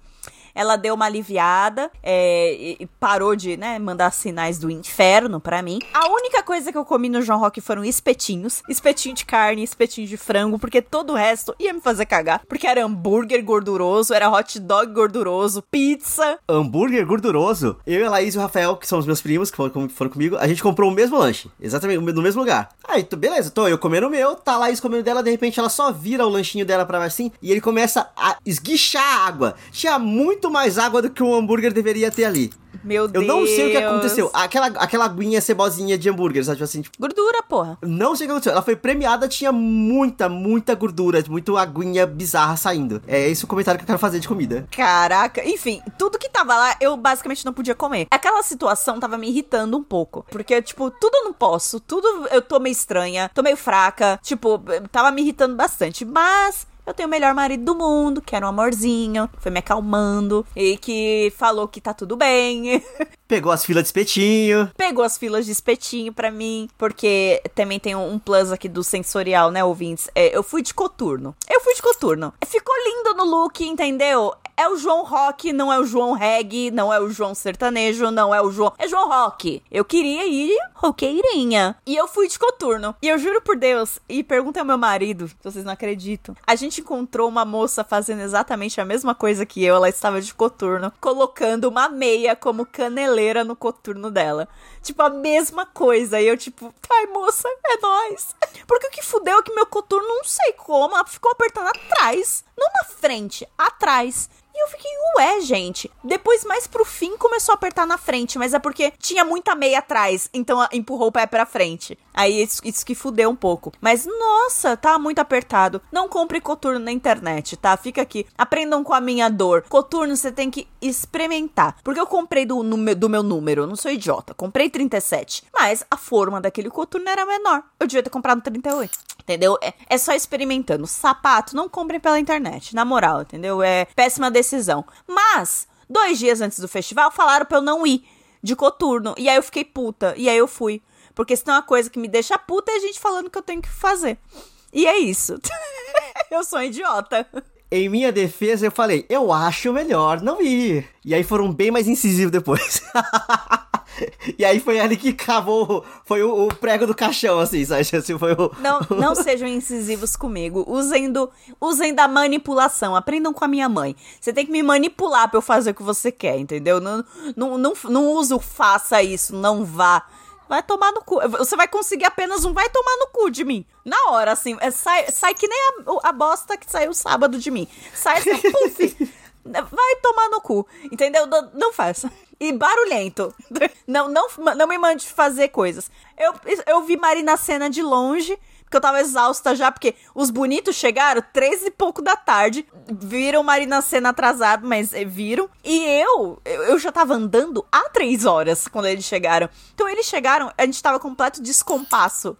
ela deu uma aliviada é, e parou de, né, mandar sinais do inferno para mim. A única coisa que eu comi no João Rock foram espetinhos. Espetinho de carne, espetinho de frango, porque todo o resto ia me fazer cagar. Porque era hambúrguer gorduroso, era hot dog gorduroso, pizza. Hambúrguer gorduroso? Eu e a Laís e o Rafael, que são os meus primos, que foram, comigo, a gente comprou o mesmo lanche. Exatamente, no mesmo lugar. Aí, beleza, tô eu comendo o meu, tá a Laís comendo dela, de repente ela só vira o lanchinho dela pra assim, e ele começa a esguichar a água. Tinha muito muito mais água do que um hambúrguer deveria ter ali. Meu Deus. Eu não sei o que aconteceu. Aquela, aquela aguinha cebosinha de hambúrguer, sabe? Tipo assim, tipo, Gordura, porra. não sei o que aconteceu. Ela foi premiada, tinha muita, muita gordura, muito aguinha bizarra saindo. É esse o comentário que eu quero fazer de comida. Caraca, enfim, tudo que tava lá eu basicamente não podia comer. Aquela situação tava me irritando um pouco. Porque, tipo, tudo eu não posso, tudo eu tô meio estranha, tô meio fraca. Tipo, tava me irritando bastante. Mas eu tenho o melhor marido do mundo, que era um amorzinho, foi me acalmando e que falou que tá tudo bem. Pegou as filas de espetinho. Pegou as filas de espetinho pra mim, porque também tem um plus aqui do sensorial, né, ouvintes? É, eu fui de coturno. Eu fui de coturno. Ficou lindo no look, entendeu? É o João Rock, não é o João Reggae, não é o João Sertanejo, não é o João. É João Rock. Eu queria ir roqueirinha. E eu fui de coturno. E eu juro por Deus, e pergunta ao meu marido, se vocês não acreditam. A gente encontrou uma moça fazendo exatamente a mesma coisa que eu. Ela estava de coturno, colocando uma meia como caneleira no coturno dela. Tipo, a mesma coisa. E eu, tipo, ai, moça, é nóis. Porque o que fudeu é que meu coturno, não sei como, ela ficou apertando atrás. Não na frente, atrás. E eu fiquei, ué, gente. Depois, mais pro fim, começou a apertar na frente, mas é porque tinha muita meia atrás, então empurrou o pé pra frente. Aí isso, isso que fudeu um pouco. Mas, nossa, tá muito apertado. Não compre coturno na internet, tá? Fica aqui. Aprendam com a minha dor. Coturno você tem que experimentar. Porque eu comprei do, do meu número, eu não sou idiota. Comprei 37. Mas a forma daquele coturno era menor. Eu devia ter comprado 38. Entendeu? É, é só experimentando. Sapato, não comprem pela internet. Na moral, entendeu? É péssima decisão. Mas, dois dias antes do festival, falaram pra eu não ir de coturno. E aí eu fiquei puta. E aí eu fui. Porque se tem uma coisa que me deixa puta é a gente falando que eu tenho que fazer. E é isso. eu sou idiota. Em minha defesa, eu falei, eu acho melhor não ir. E aí foram bem mais incisivos depois. e aí foi ali que cavou, foi o, o, prego do caixão, assim, sabe? Assim, foi o... Não, não sejam incisivos comigo. Usem, do, usem da manipulação. Aprendam com a minha mãe. Você tem que me manipular pra eu fazer o que você quer, entendeu? Não, não, não, não uso faça isso, não vá. Vai tomar no cu. Você vai conseguir apenas um vai tomar no cu de mim. Na hora, assim. É, sai, sai que nem a, a bosta que saiu sábado de mim. Sai assim, puf. vai tomar no cu. Entendeu? Não, não faça. E barulhento. Não, não, não me mande fazer coisas. Eu, eu vi Marina Cena de longe porque eu tava exausta já, porque os bonitos chegaram três e pouco da tarde, viram Marina Cena atrasado, mas viram. E eu, eu já tava andando há três horas quando eles chegaram. Então eles chegaram, a gente tava completo descompasso.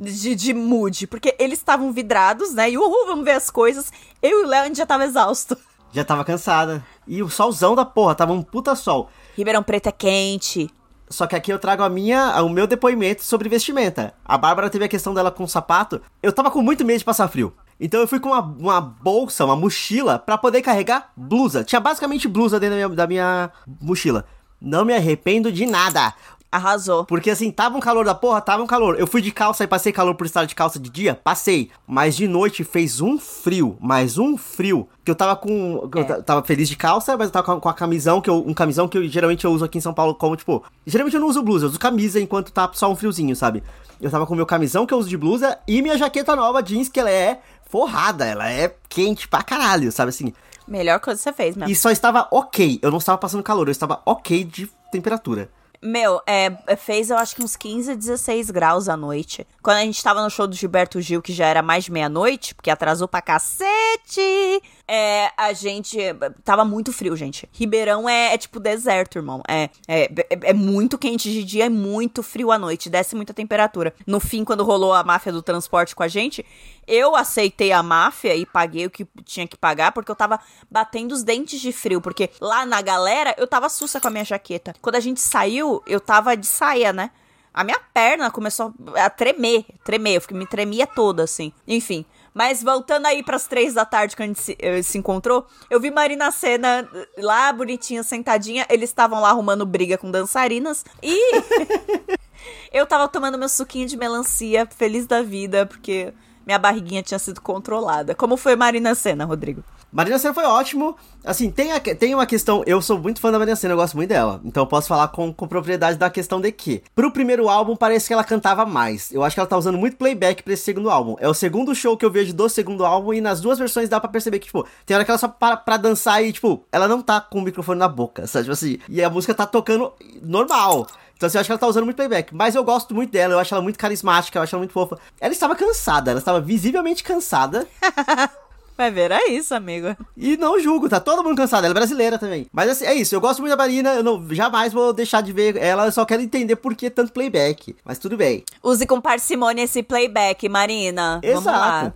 De, de mood, porque eles estavam vidrados, né? E uhul, vamos ver as coisas. Eu e o Léo, a gente já tava exausto. Já tava cansada. E o solzão da porra, tava um puta sol. Ribeirão Preto é quente. Só que aqui eu trago a minha, o meu depoimento sobre vestimenta. A Bárbara teve a questão dela com o sapato. Eu tava com muito medo de passar frio. Então eu fui com uma, uma bolsa, uma mochila, para poder carregar blusa. Tinha basicamente blusa dentro da minha, da minha mochila. Não me arrependo de nada. Arrasou. Porque assim, tava um calor da porra, tava um calor. Eu fui de calça e passei calor por estar de calça de dia? Passei. Mas de noite fez um frio, mais um frio. Que eu tava com. É. Eu tava feliz de calça, mas eu tava com a, com a camisão, que eu, um camisão que eu, geralmente eu uso aqui em São Paulo como, tipo. Geralmente eu não uso blusa, eu uso camisa enquanto tá só um friozinho, sabe? Eu tava com meu camisão que eu uso de blusa e minha jaqueta nova jeans, que ela é forrada, ela é quente pra caralho, sabe assim? Melhor coisa que você fez, mesmo. E só estava ok. Eu não estava passando calor, eu estava ok de temperatura. Meu, é, fez eu acho que uns 15, 16 graus à noite. Quando a gente tava no show do Gilberto Gil, que já era mais meia-noite, porque atrasou pra cacete. É, a gente. Tava muito frio, gente. Ribeirão é, é tipo deserto, irmão. É, é, é, é muito quente de dia, é muito frio à noite. Desce muita temperatura. No fim, quando rolou a máfia do transporte com a gente, eu aceitei a máfia e paguei o que tinha que pagar, porque eu tava batendo os dentes de frio. Porque lá na galera, eu tava sussa com a minha jaqueta. Quando a gente saiu, eu tava de saia, né? A minha perna começou a tremer, tremer, eu me tremia toda, assim. Enfim. Mas voltando aí pras três da tarde que a gente se, eh, se encontrou, eu vi Marina Cena lá, bonitinha, sentadinha. Eles estavam lá arrumando briga com dançarinas. E eu tava tomando meu suquinho de melancia, feliz da vida, porque minha barriguinha tinha sido controlada. Como foi Marina Cena, Rodrigo? Marina Senna foi ótimo. Assim, tem, a, tem uma questão. Eu sou muito fã da Marina Senna, eu gosto muito dela. Então eu posso falar com, com propriedade da questão de que, pro primeiro álbum, parece que ela cantava mais. Eu acho que ela tá usando muito playback pra esse segundo álbum. É o segundo show que eu vejo do segundo álbum, e nas duas versões dá pra perceber que, tipo, tem hora que ela só para pra dançar e, tipo, ela não tá com o microfone na boca, sabe? Tipo assim, e a música tá tocando normal. Então, assim, eu acho que ela tá usando muito playback. Mas eu gosto muito dela, eu acho ela muito carismática, eu acho ela muito fofa. Ela estava cansada, ela estava visivelmente cansada. Vai ver, é isso, amigo. E não julgo, tá todo mundo cansado. Ela é brasileira também. Mas assim, é isso. Eu gosto muito da Marina. Eu não, jamais vou deixar de ver ela. Eu só quero entender por que tanto playback. Mas tudo bem. Use com parcimônia esse playback, Marina. Exato. Vamos lá.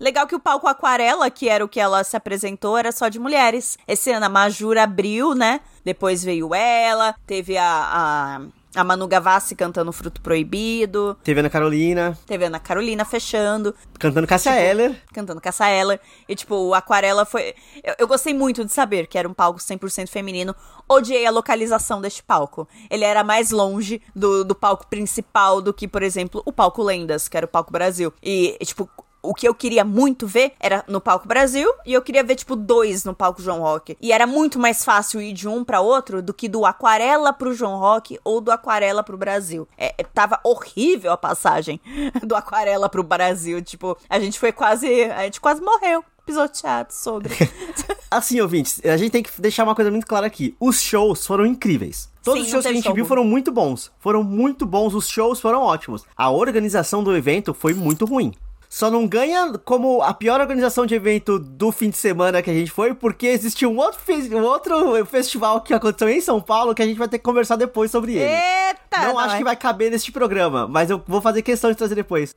Legal que o palco Aquarela, que era o que ela se apresentou, era só de mulheres. Esse ano a Majura abriu, né? Depois veio ela, teve a, a a Manu Gavassi cantando Fruto Proibido. Teve Ana Carolina. Teve Ana Carolina fechando. Cantando Cassia tipo, Eller. Cantando Cassia Eller. E, tipo, o Aquarela foi... Eu, eu, gostei muito de saber que era um palco 100% feminino. Odiei a localização deste palco. Ele era mais longe do, do palco principal do que, por exemplo, o palco Lendas, que era o palco Brasil. E, tipo, o que eu queria muito ver era no palco Brasil e eu queria ver tipo dois no palco João Rock. E era muito mais fácil ir de um para outro do que do Aquarela pro João Rock ou do Aquarela pro Brasil. É, é tava horrível a passagem do Aquarela pro Brasil, tipo, a gente foi quase, a gente quase morreu pisoteado sobre. assim, ouvintes, a gente tem que deixar uma coisa muito clara aqui. Os shows foram incríveis. Todos Sim, os shows que a gente show viu foram muito bons. Foram muito bons, os shows foram ótimos. A organização do evento foi muito ruim. Só não ganha como a pior organização de evento do fim de semana que a gente foi, porque existiu um outro, um outro festival que aconteceu em São Paulo que a gente vai ter que conversar depois sobre ele. Eita! Não, não acho é. que vai caber neste programa, mas eu vou fazer questão de trazer depois.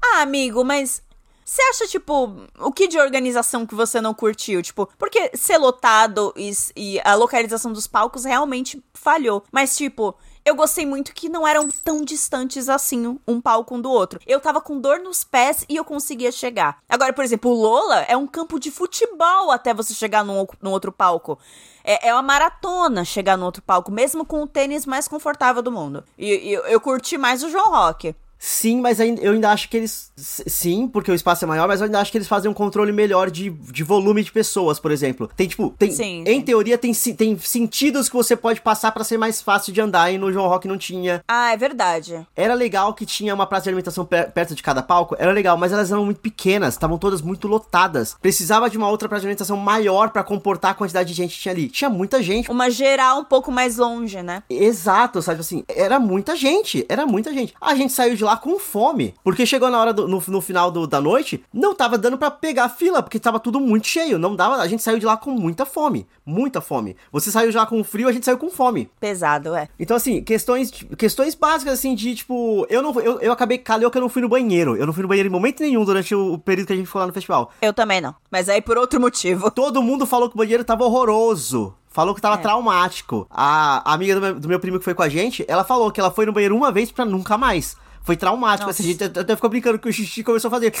Ah, amigo, mas você acha, tipo, o que de organização que você não curtiu? Tipo, porque ser lotado e, e, a localização dos palcos realmente falhou. Mas, tipo, eu gostei muito que não eram tão distantes assim um palco um do outro. Eu tava com dor nos pés e eu conseguia chegar. Agora, por exemplo, o Lola é um campo de futebol até você chegar num, num outro palco. É, é uma maratona chegar no outro palco, mesmo com o tênis mais confortável do mundo. E, e eu, curti mais o João Rock. Sim, mas eu ainda acho que eles. Sim, porque o espaço é maior, mas eu ainda acho que eles fazem um controle melhor de, de volume de pessoas, por exemplo. Tem, tipo, tem. Sim, em sim. teoria, tem, tem sentidos que você pode passar para ser mais fácil de andar e no João Rock não tinha. Ah, é verdade. Era legal que tinha uma praça de alimentação perto de cada palco, era legal, mas elas eram muito pequenas, estavam todas muito lotadas. Precisava de uma outra praça de alimentação maior para comportar a quantidade de gente que tinha ali. Tinha muita gente. Uma geral um pouco mais longe, né? Exato, sabe assim? Era muita gente, era muita gente. A gente saiu de lá com fome. Porque chegou na hora do, no, no final do, da noite, não tava dando para pegar fila, porque tava tudo muito cheio. Não dava, a gente saiu de lá com muita fome. Muita fome. Você saiu de lá com frio, a gente saiu com fome. Pesado, é. Então, assim, questões, questões básicas, assim, de tipo, eu não eu, eu acabei calhou que eu não fui no banheiro. Eu não fui no banheiro em momento nenhum durante o, o período que a gente foi lá no festival. Eu também não. Mas aí por outro motivo. Todo mundo falou que o banheiro tava horroroso. Falou que tava é. traumático. A, a amiga do meu, do meu, primo que foi com a gente, ela falou que ela foi no banheiro uma vez para nunca mais. Foi traumático. Assim, a gente até ficou brincando que o xixi começou a fazer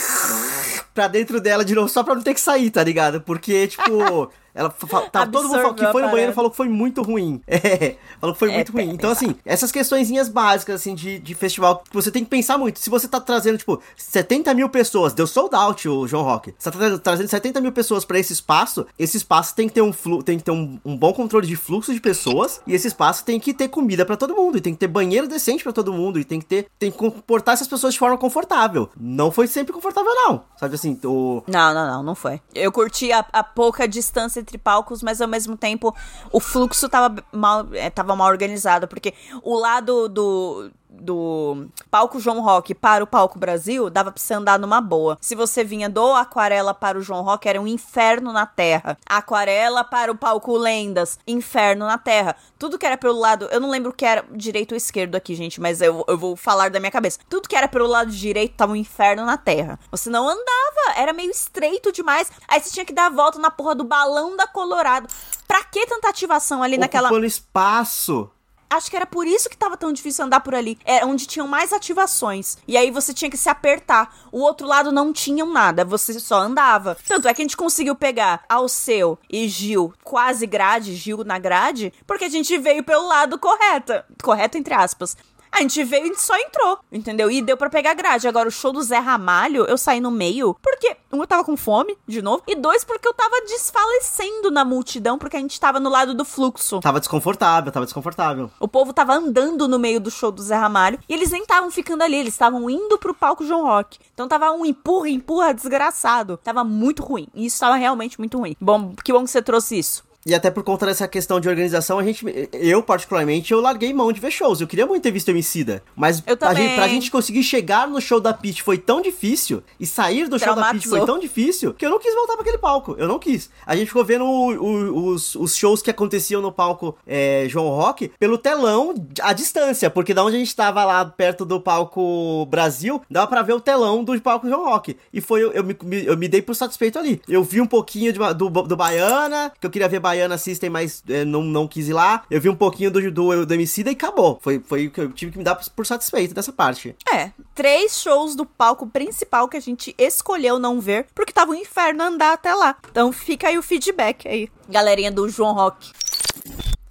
pra dentro dela de novo, só pra não ter que sair, tá ligado? Porque, tipo. Ela tá, todo mundo que foi no banheiro falou que foi muito ruim. É, falou que foi é, muito ruim. Então, assim, essas questõezinhas básicas, assim, de, de festival, você tem que pensar muito. Se você tá trazendo, tipo, 70 mil pessoas, deu sold out o João Rock. Você tá trazendo 70 mil pessoas para esse espaço, esse espaço tem que ter um flu, tem que ter um, um, bom controle de fluxo de pessoas, e esse espaço tem que ter comida para todo mundo, e tem que ter banheiro decente para todo mundo, e tem que ter, tem que comportar essas pessoas de forma confortável. Não foi sempre confortável, não. Sabe assim, o... Não, não, não, não foi. Eu curti a, a pouca distância entre palcos, mas ao mesmo tempo o fluxo tava mal, é, tava mal organizado, porque o lado do do palco João Rock para o palco Brasil, dava pra você andar numa boa. Se você vinha do Aquarela para o João Rock, era um inferno na terra. Aquarela para o palco Lendas, inferno na terra. Tudo que era pelo lado, eu não lembro o que era direito ou esquerdo aqui, gente, mas eu, eu vou falar da minha cabeça. Tudo que era pelo lado direito tava um inferno na terra. Você não andava, era meio estreito demais. Aí você tinha que dar a volta na porra do balão da Colorado. Pra que tanta ativação ali Ocupando naquela. espaço acho que era por isso que tava tão difícil andar por ali. Era é onde tinham mais ativações. E aí você tinha que se apertar. O outro lado não tinham nada, você só andava. Tanto é que a gente conseguiu pegar Alceu e Gil quase grade, Gil na grade, porque a gente veio pelo lado correto. Correto entre aspas. A gente veio e só entrou, entendeu? E deu para pegar grade. Agora, o show do Zé Ramalho, eu saí no meio, porque, um, eu tava com fome, de novo, e dois, porque eu tava desfalecendo na multidão, porque a gente tava no lado do fluxo. Tava desconfortável, tava desconfortável. O povo tava andando no meio do show do Zé Ramalho, e eles nem estavam ficando ali, eles estavam indo pro palco João Rock. Então tava um empurra, empurra desgraçado. Tava muito ruim. E isso tava realmente muito ruim. Bom, que bom que você trouxe isso. E até por conta dessa questão de organização, a gente, eu particularmente, eu larguei mão de ver shows. Eu queria muito ter visto o Emicida, mas Eu a gente, pra gente conseguir chegar no show da Peach foi tão difícil e sair do show da Traumatizou. foi tão difícil que eu não quis voltar pra aquele palco. Eu não quis. A gente ficou vendo o- o- os, os shows que aconteciam no palco é, João Rock pelo telão à distância, porque da onde a gente tava lá perto do palco Brasil, dava pra ver o telão do palco João Rock. E foi eu, eu, me, me- eu me dei por satisfeito ali. Eu vi um pouquinho de, do, do Baiana, que eu queria ver Baiana System, mas é, não, não quis ir lá. Eu vi um pouquinho do, do, do Emicida e acabou. Foi, foi o que eu tive que me dar por, por satisfeito dessa parte. É, três shows do palco principal que a gente escolheu não ver, porque tava um inferno andar até lá. Então fica aí o feedback aí, galerinha do João Rock.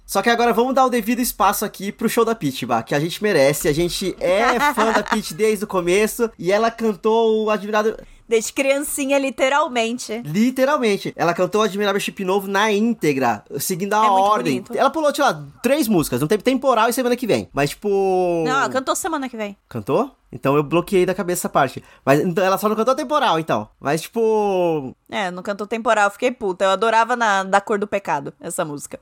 Só que agora vamos dar o devido espaço aqui pro show da Peach, Bah, que a gente merece. A gente é fã da Peach desde o começo e ela cantou o Admirável. Desde criancinha, literalmente. Literalmente, ela cantou Admirável Chip Novo na íntegra, seguindo a É ordem. bonito. Ela pulou, lá, três músicas, um tempo temporal e semana que vem. Mas, tipo. Não, ela cantou semana que vem. Cantou? Então eu bloqueei da cabeça essa parte. Mas então, ela só não cantou temporal, então. Mas, tipo. É, não cantou temporal, fiquei puta. Eu adorava na, da Cor do Pecado, essa música.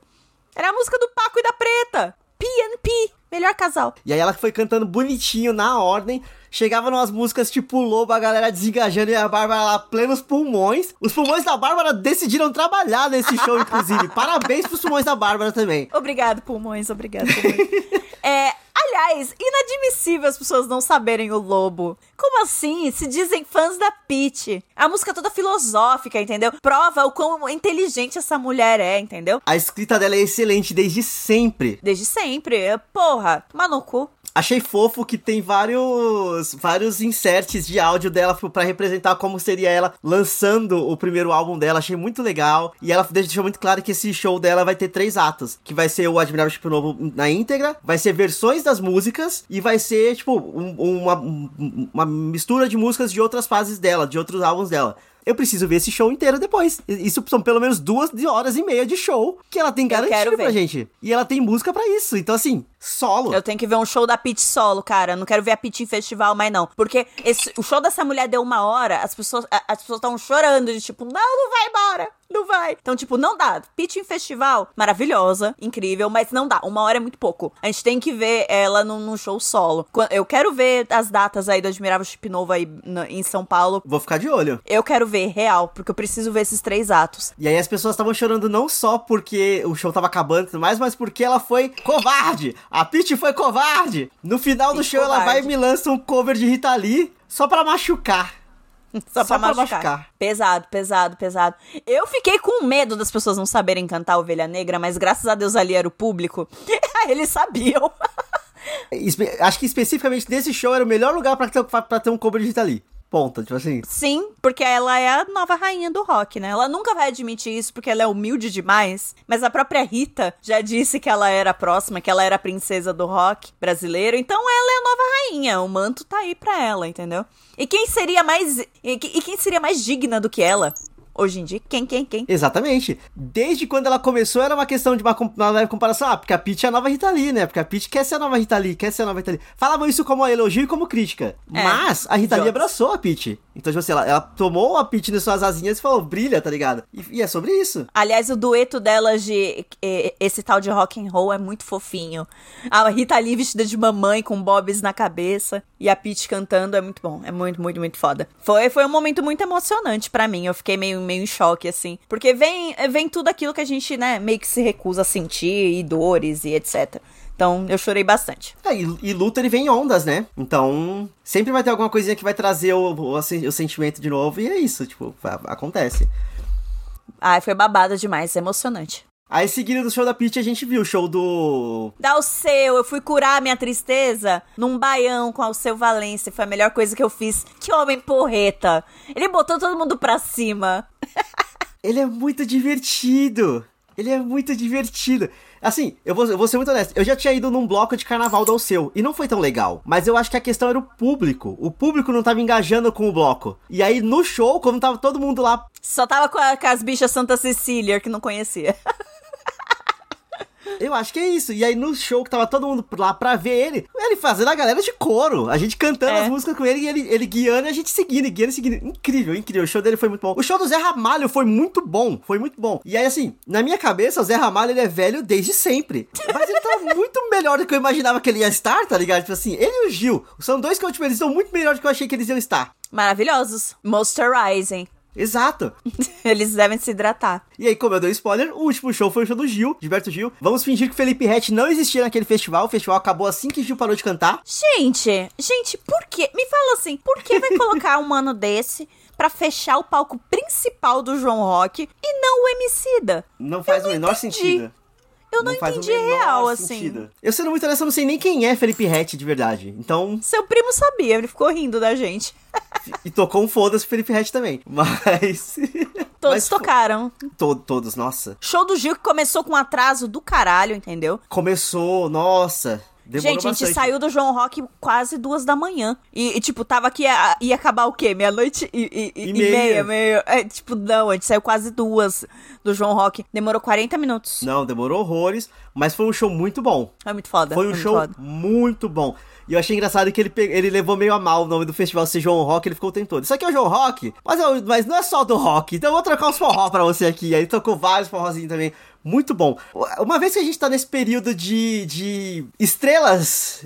Era a música do Paco e da Preta. PNP, melhor casal. E aí ela foi cantando bonitinho, na ordem. Chegava numas músicas tipo Lobo, a galera desengajando e a Bárbara lá, plenos pulmões. Os pulmões da Bárbara decidiram trabalhar nesse show, inclusive. Parabéns pros pulmões da Bárbara também. Obrigado, pulmões, obrigado, pulmões. é, aliás, inadmissível as pessoas não saberem o Lobo. Como assim? Se dizem fãs da Peach. A música toda filosófica, entendeu? Prova o quão inteligente essa mulher é, entendeu? A escrita dela é excelente desde sempre. Desde sempre. Porra, toma no cu. Achei fofo que tem vários vários inserts de áudio dela pra representar como seria ela lançando o primeiro álbum dela. Achei muito legal. E ela deixou muito claro que esse show dela vai ter três atos. Que vai ser o Admirável Chip Novo na íntegra, vai ser versões das músicas e vai ser, tipo, um- uma, um- uma mistura de músicas de outras fases dela, de outros álbuns dela. Eu preciso ver esse show inteiro depois. Isso são pelo menos duas horas e meia de show que ela tem garantido pra gente. E ela tem música pra isso. Então, assim, solo. Eu tenho que ver um show da Peach solo, cara. Eu não quero ver a Peach em festival, mas não. Porque esse- o show dessa mulher deu uma hora, as pessoas as pessoas estavam chorando, de tipo, não, não vai embora. Não vai. Então, tipo, não dá. Peach em festival, maravilhosa, incrível, mas não dá. Uma hora é muito pouco. A gente tem que ver ela num, num show solo. Eu quero ver as datas aí do Admirável Chip Novo aí na- em São Paulo. Vou ficar de olho. Eu quero ver, real, porque eu preciso ver esses três atos. E aí as pessoas estavam chorando não só porque o show tava acabando e tudo mais, mas porque ela foi covarde. A Peach foi covarde. No final do show ela covarde. vai e me lança um cover de Rita Lee só pra machucar. Só, Só pra, pra machucar. machucar. Pesado, pesado, pesado. Eu fiquei com medo das pessoas não saberem cantar Ovelha Negra, mas graças a Deus ali era o público. Eles sabiam. Acho que especificamente nesse show era o melhor lugar pra ter, pra ter um cover de Rita Lee. Ponta, tipo assim. Sim, porque ela é a nova rainha do rock, né? Ela nunca vai admitir isso porque ela é humilde demais. Mas a própria Rita já disse que ela era a próxima, que ela era a princesa do rock brasileiro. Então ela é a nova rainha. O manto tá aí pra ela, entendeu? E quem seria mais. E e quem seria mais digna do que ela? Hoje em dia, quem, quem, quem? Exatamente. Desde quando ela começou era uma questão de uma, uma leve comparação. Ah, porque a Peach é a nova Rita Lee, né? Porque a Peach quer ser a nova Rita Lee, quer ser a nova Rita Lee. Falavam isso como elogio e como crítica. É, Mas a Rita Lee idiotas. abraçou a Peach. Então, tipo assim, ela, ela tomou a Peach nas suas asinhas e falou, brilha, tá ligado? E, e é sobre isso. Aliás, o dueto delas de esse tal de rock and roll é muito fofinho. A Rita Lee vestida de mamãe com bobs na cabeça e a Peach cantando é muito bom. É muito, muito, muito foda. Foi, foi um momento muito emocionante pra mim. Eu fiquei meio, meio em choque, assim. Porque vem, vem tudo aquilo que a gente, né, meio que se recusa a sentir, e dores e etc. Então, eu chorei bastante. É, e, e luta ele vem em ondas, né? Então, sempre vai ter alguma coisinha que vai trazer o, o, o sentimento de novo. E é isso, tipo, a- acontece. Ai, foi babada demais, é emocionante. Aí, seguindo do show da Peach, a gente viu o show do Dá o seu, eu fui curar minha tristeza num baião com o seu Valência. Foi a melhor coisa que eu fiz. Que homem porreta. Ele botou todo mundo pra cima. Ele é muito divertido. Ele é muito divertido. Assim, eu vou, eu vou ser muito honesto. Eu já tinha ido num bloco de carnaval do seu e não foi tão legal. Mas eu acho que a questão era o público. O público não tava engajando com o bloco. E aí no show, quando tava todo mundo lá. Só tava com, a, com as bichas Santa Cecília que não conhecia. Eu acho que é isso. E aí no show que tava todo mundo lá pra ver ele, ele fazendo a galera de coro. A gente cantando é. as músicas com ele e ele, ele guiando e a gente seguindo, guiando e seguindo. Incrível, incrível. O show dele foi muito bom. O show do Zé Ramalho foi muito bom. Foi muito bom. E aí, assim, na minha cabeça, o Zé Ramalho ele é velho desde sempre. Mas ele tá muito melhor do que eu imaginava que ele ia estar, tá ligado? Tipo assim, ele e o Gil. São dois que, tipo, eles estão muito melhor do que eu achei que eles iam estar. Maravilhosos. Moisturizing. Exato. Eles devem se hidratar. E aí, como eu dei spoiler, o último show foi o show do Gil, Gilberto Gil. Vamos fingir que Felipe Rett não existia naquele festival. O festival acabou assim que Gil parou de cantar. Gente, gente, por quê? Me fala assim, por que vai colocar um mano desse para fechar o palco principal do João Rock e não o Emicida? Não faz o menor entendi. sentido. Eu não, não entendi real, assim. sentido. assim. Eu sendo muito honesto, eu não sei nem quem é Felipe Rett de verdade. Então. Seu primo sabia, ele ficou rindo da gente. e tocou um foda-se Felipe Rett também. Mas. Todos Mas, tocaram. To todos, nossa. Show do Gil que começou com um atraso do caralho, entendeu? Começou, nossa. Demorou gente, bastante. a gente saiu do João Rock quase duas da manhã. E, e tipo, tava aqui, ia, ia acabar o quê? Meia-noite e, e, e, meia. meia, É, tipo, não, a gente saiu quase duas do João Rock. Demorou 40 minutos. Não, demorou horrores, mas foi um show muito bom. Foi muito foda. Foi um foi show muito, muito bom. E eu achei engraçado que ele, ele levou meio a mal o nome do festival ser João Rock, ele ficou tentando. Isso aqui é o João Rock, mas, eu, mas não é só do rock, então eu vou trocar uns forró pra você aqui. Aí tocou vários forrozinhos também muito bom. Uma vez que a gente tá nesse período de, de estrelas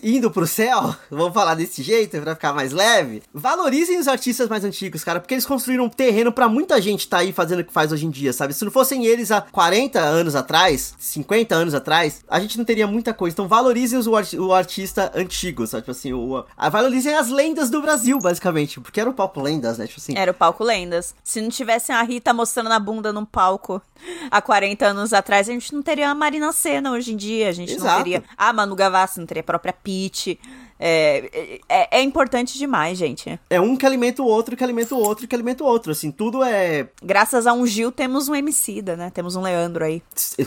indo pro céu, vamos falar desse jeito pra ficar mais leve, valorizem os artistas mais antigos, cara, porque eles construíram um terreno para muita gente tá aí fazendo o que faz hoje em dia, sabe? Se não fossem eles há 40 anos atrás, 50 anos atrás, a gente não teria muita coisa. Então valorizem os, o, artista antigo, sabe? Tipo assim, o, a, valorizem as lendas do Brasil, basicamente, porque era o palco lendas, né? Tipo assim. Era o palco lendas. Se não tivessem a Rita mostrando a bunda num palco há 40 anos atrás, a gente não teria a Marina Senna hoje em dia, a gente Exato. não teria a Manu Gavassi, não teria a própria Pete. É, é, é, importante demais, gente. É um que alimenta o outro, que alimenta o outro, que alimenta o outro. Assim, tudo é. Graças a um Gil, temos um Emicida, né? Temos um Leandro aí.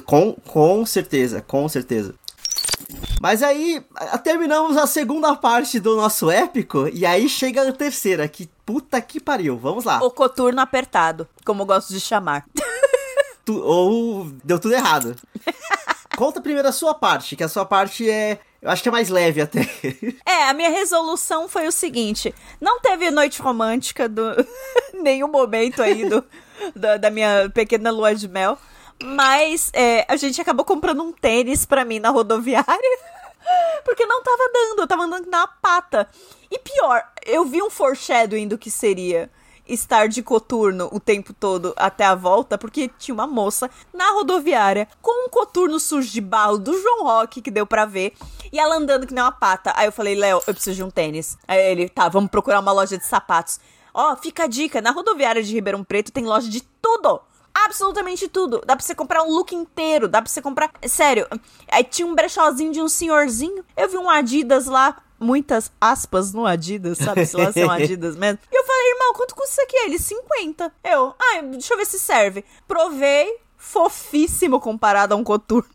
Com, com certeza, com certeza. Mas aí, terminamos a segunda parte do nosso épico, e aí chega a terceira, que puta que pariu. Vamos lá. O coturno apertado, como eu gosto de chamar. tu, ou deu tudo errado. Conta primeiro a sua parte, que a sua parte é. Eu acho que é mais leve até. É, a minha resolução foi o seguinte: não teve noite romântica do. nenhum momento aí do, da, da minha pequena lua de mel. Mas é, a gente acabou comprando um tênis pra mim na rodoviária. Porque não tava dando, eu tava andando na pata. E pior, eu vi um foreshadowing do que seria estar de coturno o tempo todo até a volta, porque tinha uma moça na rodoviária com um coturno sujo de barro do João Rock, que deu para ver, e ela andando que nem uma pata. Aí eu falei, Léo, eu preciso de um tênis. Aí ele, tá, vamos procurar uma loja de sapatos. Ó, fica a dica, na rodoviária de Ribeirão Preto tem loja de tudo absolutamente tudo. Dá pra você comprar um look inteiro, dá pra você comprar. Sério, aí tinha um brechózinho de um senhorzinho. Eu vi um Adidas lá, muitas aspas no Adidas, sabe? Se lá são Adidas mesmo. E eu falei, irmão, quanto custa isso aqui? Ele, 50. Eu, ai, deixa eu ver se serve. Provei, fofíssimo comparado a um coturno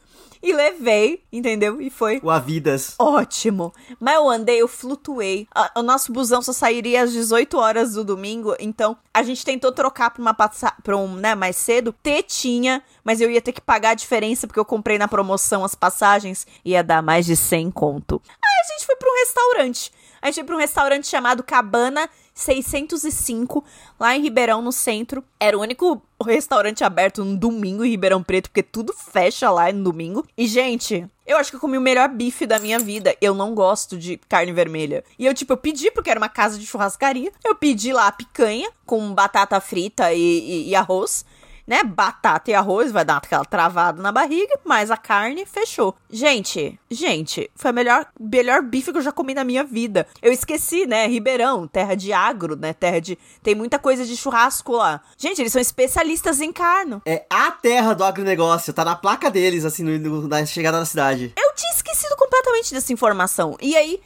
e levei, entendeu? E foi. O Avidas. Ótimo. Mas eu andei, eu flutuei. o nosso busão só sairia às 18 horas do domingo, então a gente tentou trocar pra uma passa pra um, né, mais cedo. Tetinha, mas eu ia ter que pagar a diferença porque eu comprei na promoção as passagens, ia dar mais de 100 conto. A gente foi pra um restaurante. A gente foi pra um restaurante chamado Cabana 605, lá em Ribeirão, no centro. Era o único restaurante aberto no domingo em Ribeirão Preto, porque tudo fecha lá no domingo. E, gente, eu acho que eu comi o melhor bife da minha vida. Eu não gosto de carne vermelha. E eu, tipo, eu pedi, porque era uma casa de churrascaria. Eu pedi lá a picanha com batata frita e, e, e arroz né? Batata e arroz, vai dar aquela travada na barriga, mas a carne fechou. Gente, gente, foi o melhor, melhor bife que eu já comi na minha vida. Eu esqueci, né? Ribeirão, terra de agro, né? Terra de. Tem muita coisa de churrasco lá. Gente, eles são especialistas em carne. É a terra do agronegócio, tá na placa deles, assim, no, no, na chegada na cidade. Eu tinha esquecido completamente dessa informação. E aí,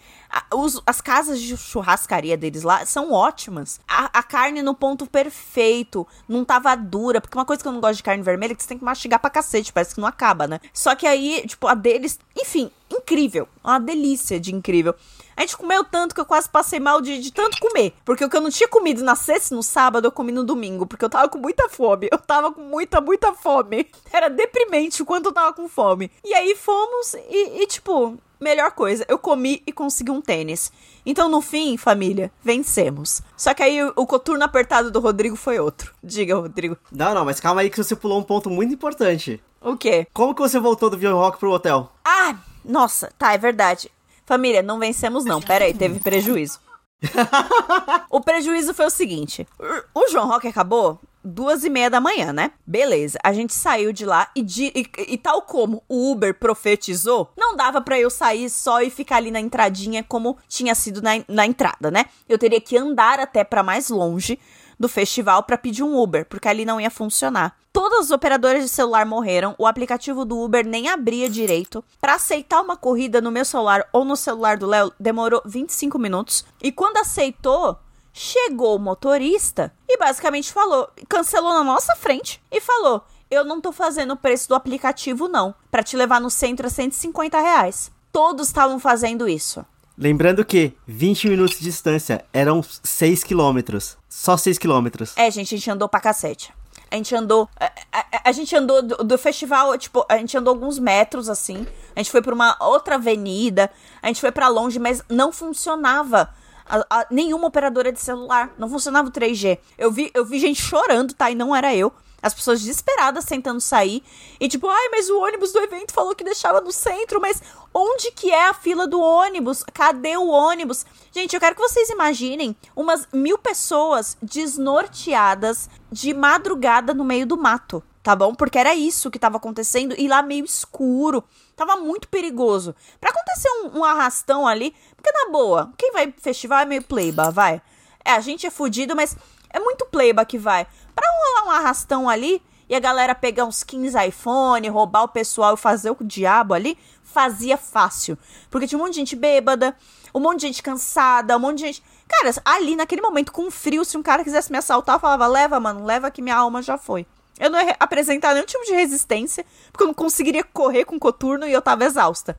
Os- as casas de churrascaria deles lá são ótimas. A, a carne no ponto perfeito, não tava dura. Porque uma coisa que eu não gosto de carne vermelha é que você tem que mastigar pra cacete, parece que não acaba, né? Só que aí, tipo, a deles, enfim, incrível. Uma delícia de incrível. A gente comeu tanto que eu quase passei mal de, de tanto comer. Porque o que eu não tinha comido na sexta no sábado, eu comi no domingo. Porque eu tava com muita fome. Eu tava com muita, muita fome. Era deprimente o quanto eu tava com fome. E aí fomos e, e, tipo, melhor coisa, eu comi e consegui um tênis. Então, no fim, família, vencemos. Só que aí o, o coturno apertado do Rodrigo foi outro. Diga, Rodrigo. Não, não, mas calma aí que você pulou um ponto muito importante. O quê? Como que você voltou do Vion Rock pro hotel? Ah, nossa, tá, é verdade. Família, não vencemos não. Pera aí, teve prejuízo. o prejuízo foi o seguinte: o João Rock acabou duas e meia da manhã, né? Beleza, a gente saiu de lá e, de- e- e tal como o Uber profetizou, não dava pra eu sair só e ficar ali na entradinha como tinha sido na, na entrada, né? Eu teria que andar até pra mais longe do festival pra pedir um Uber, porque ali não ia funcionar. Todas as operadoras de celular morreram, o aplicativo do Uber nem abria direito. Pra aceitar uma corrida no meu celular ou no celular do Léo, demorou 25 minutos. E quando aceitou, chegou o motorista e basicamente falou, cancelou na nossa frente e falou: Eu não tô fazendo o preço do aplicativo, não. Pra te levar no centro é 150 reais. Todos estavam fazendo isso. Lembrando que 20 minutos de distância eram 6 quilômetros. Só 6 quilômetros. É, gente, a gente andou pra cacete. A gente andou. A, a- a gente andou do, do festival, tipo, a gente andou alguns metros assim. A gente foi pra uma outra avenida. A gente foi pra longe, mas não funcionava. a- nenhuma operadora de celular. Não funcionava o 3G. Eu vi, eu vi gente chorando, tá? E não era eu. As pessoas desesperadas tentando sair. E tipo, ai, mas o ônibus do evento falou que deixava no centro, mas onde que é a fila do ônibus? Cadê o ônibus? Gente, eu quero que vocês imaginem umas mil pessoas desnorteadas de madrugada no meio do mato, tá bom? Porque era isso que tava acontecendo e lá meio escuro. Tava muito perigoso. Pra acontecer um, um arrastão ali, porque na boa, quem vai festival é meio playba, vai. É, a gente é fudido, mas é muito playba que vai. Pra rolar um arrastão ali e a galera pegar uns 15 iPhone, roubar o pessoal e fazer o diabo ali, fazia fácil. Porque tinha um monte de gente bêbada, um monte de gente cansada, um monte de gente. Cara, ali naquele momento, com frio, se um cara quisesse me assaltar, eu falava: leva, mano, leva que minha alma já foi. Eu não ia re- apresentar nenhum tipo de resistência, porque eu não conseguiria correr com o coturno e eu tava exausta.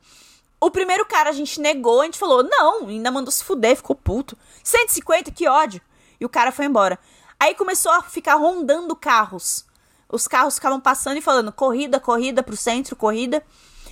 O primeiro cara a gente negou, a gente falou, não, ainda mandou se fuder, ficou puto. 150, que ódio. E o cara foi embora. Aí começou a ficar rondando carros. Os carros ficavam passando e falando, corrida, corrida pro centro, corrida.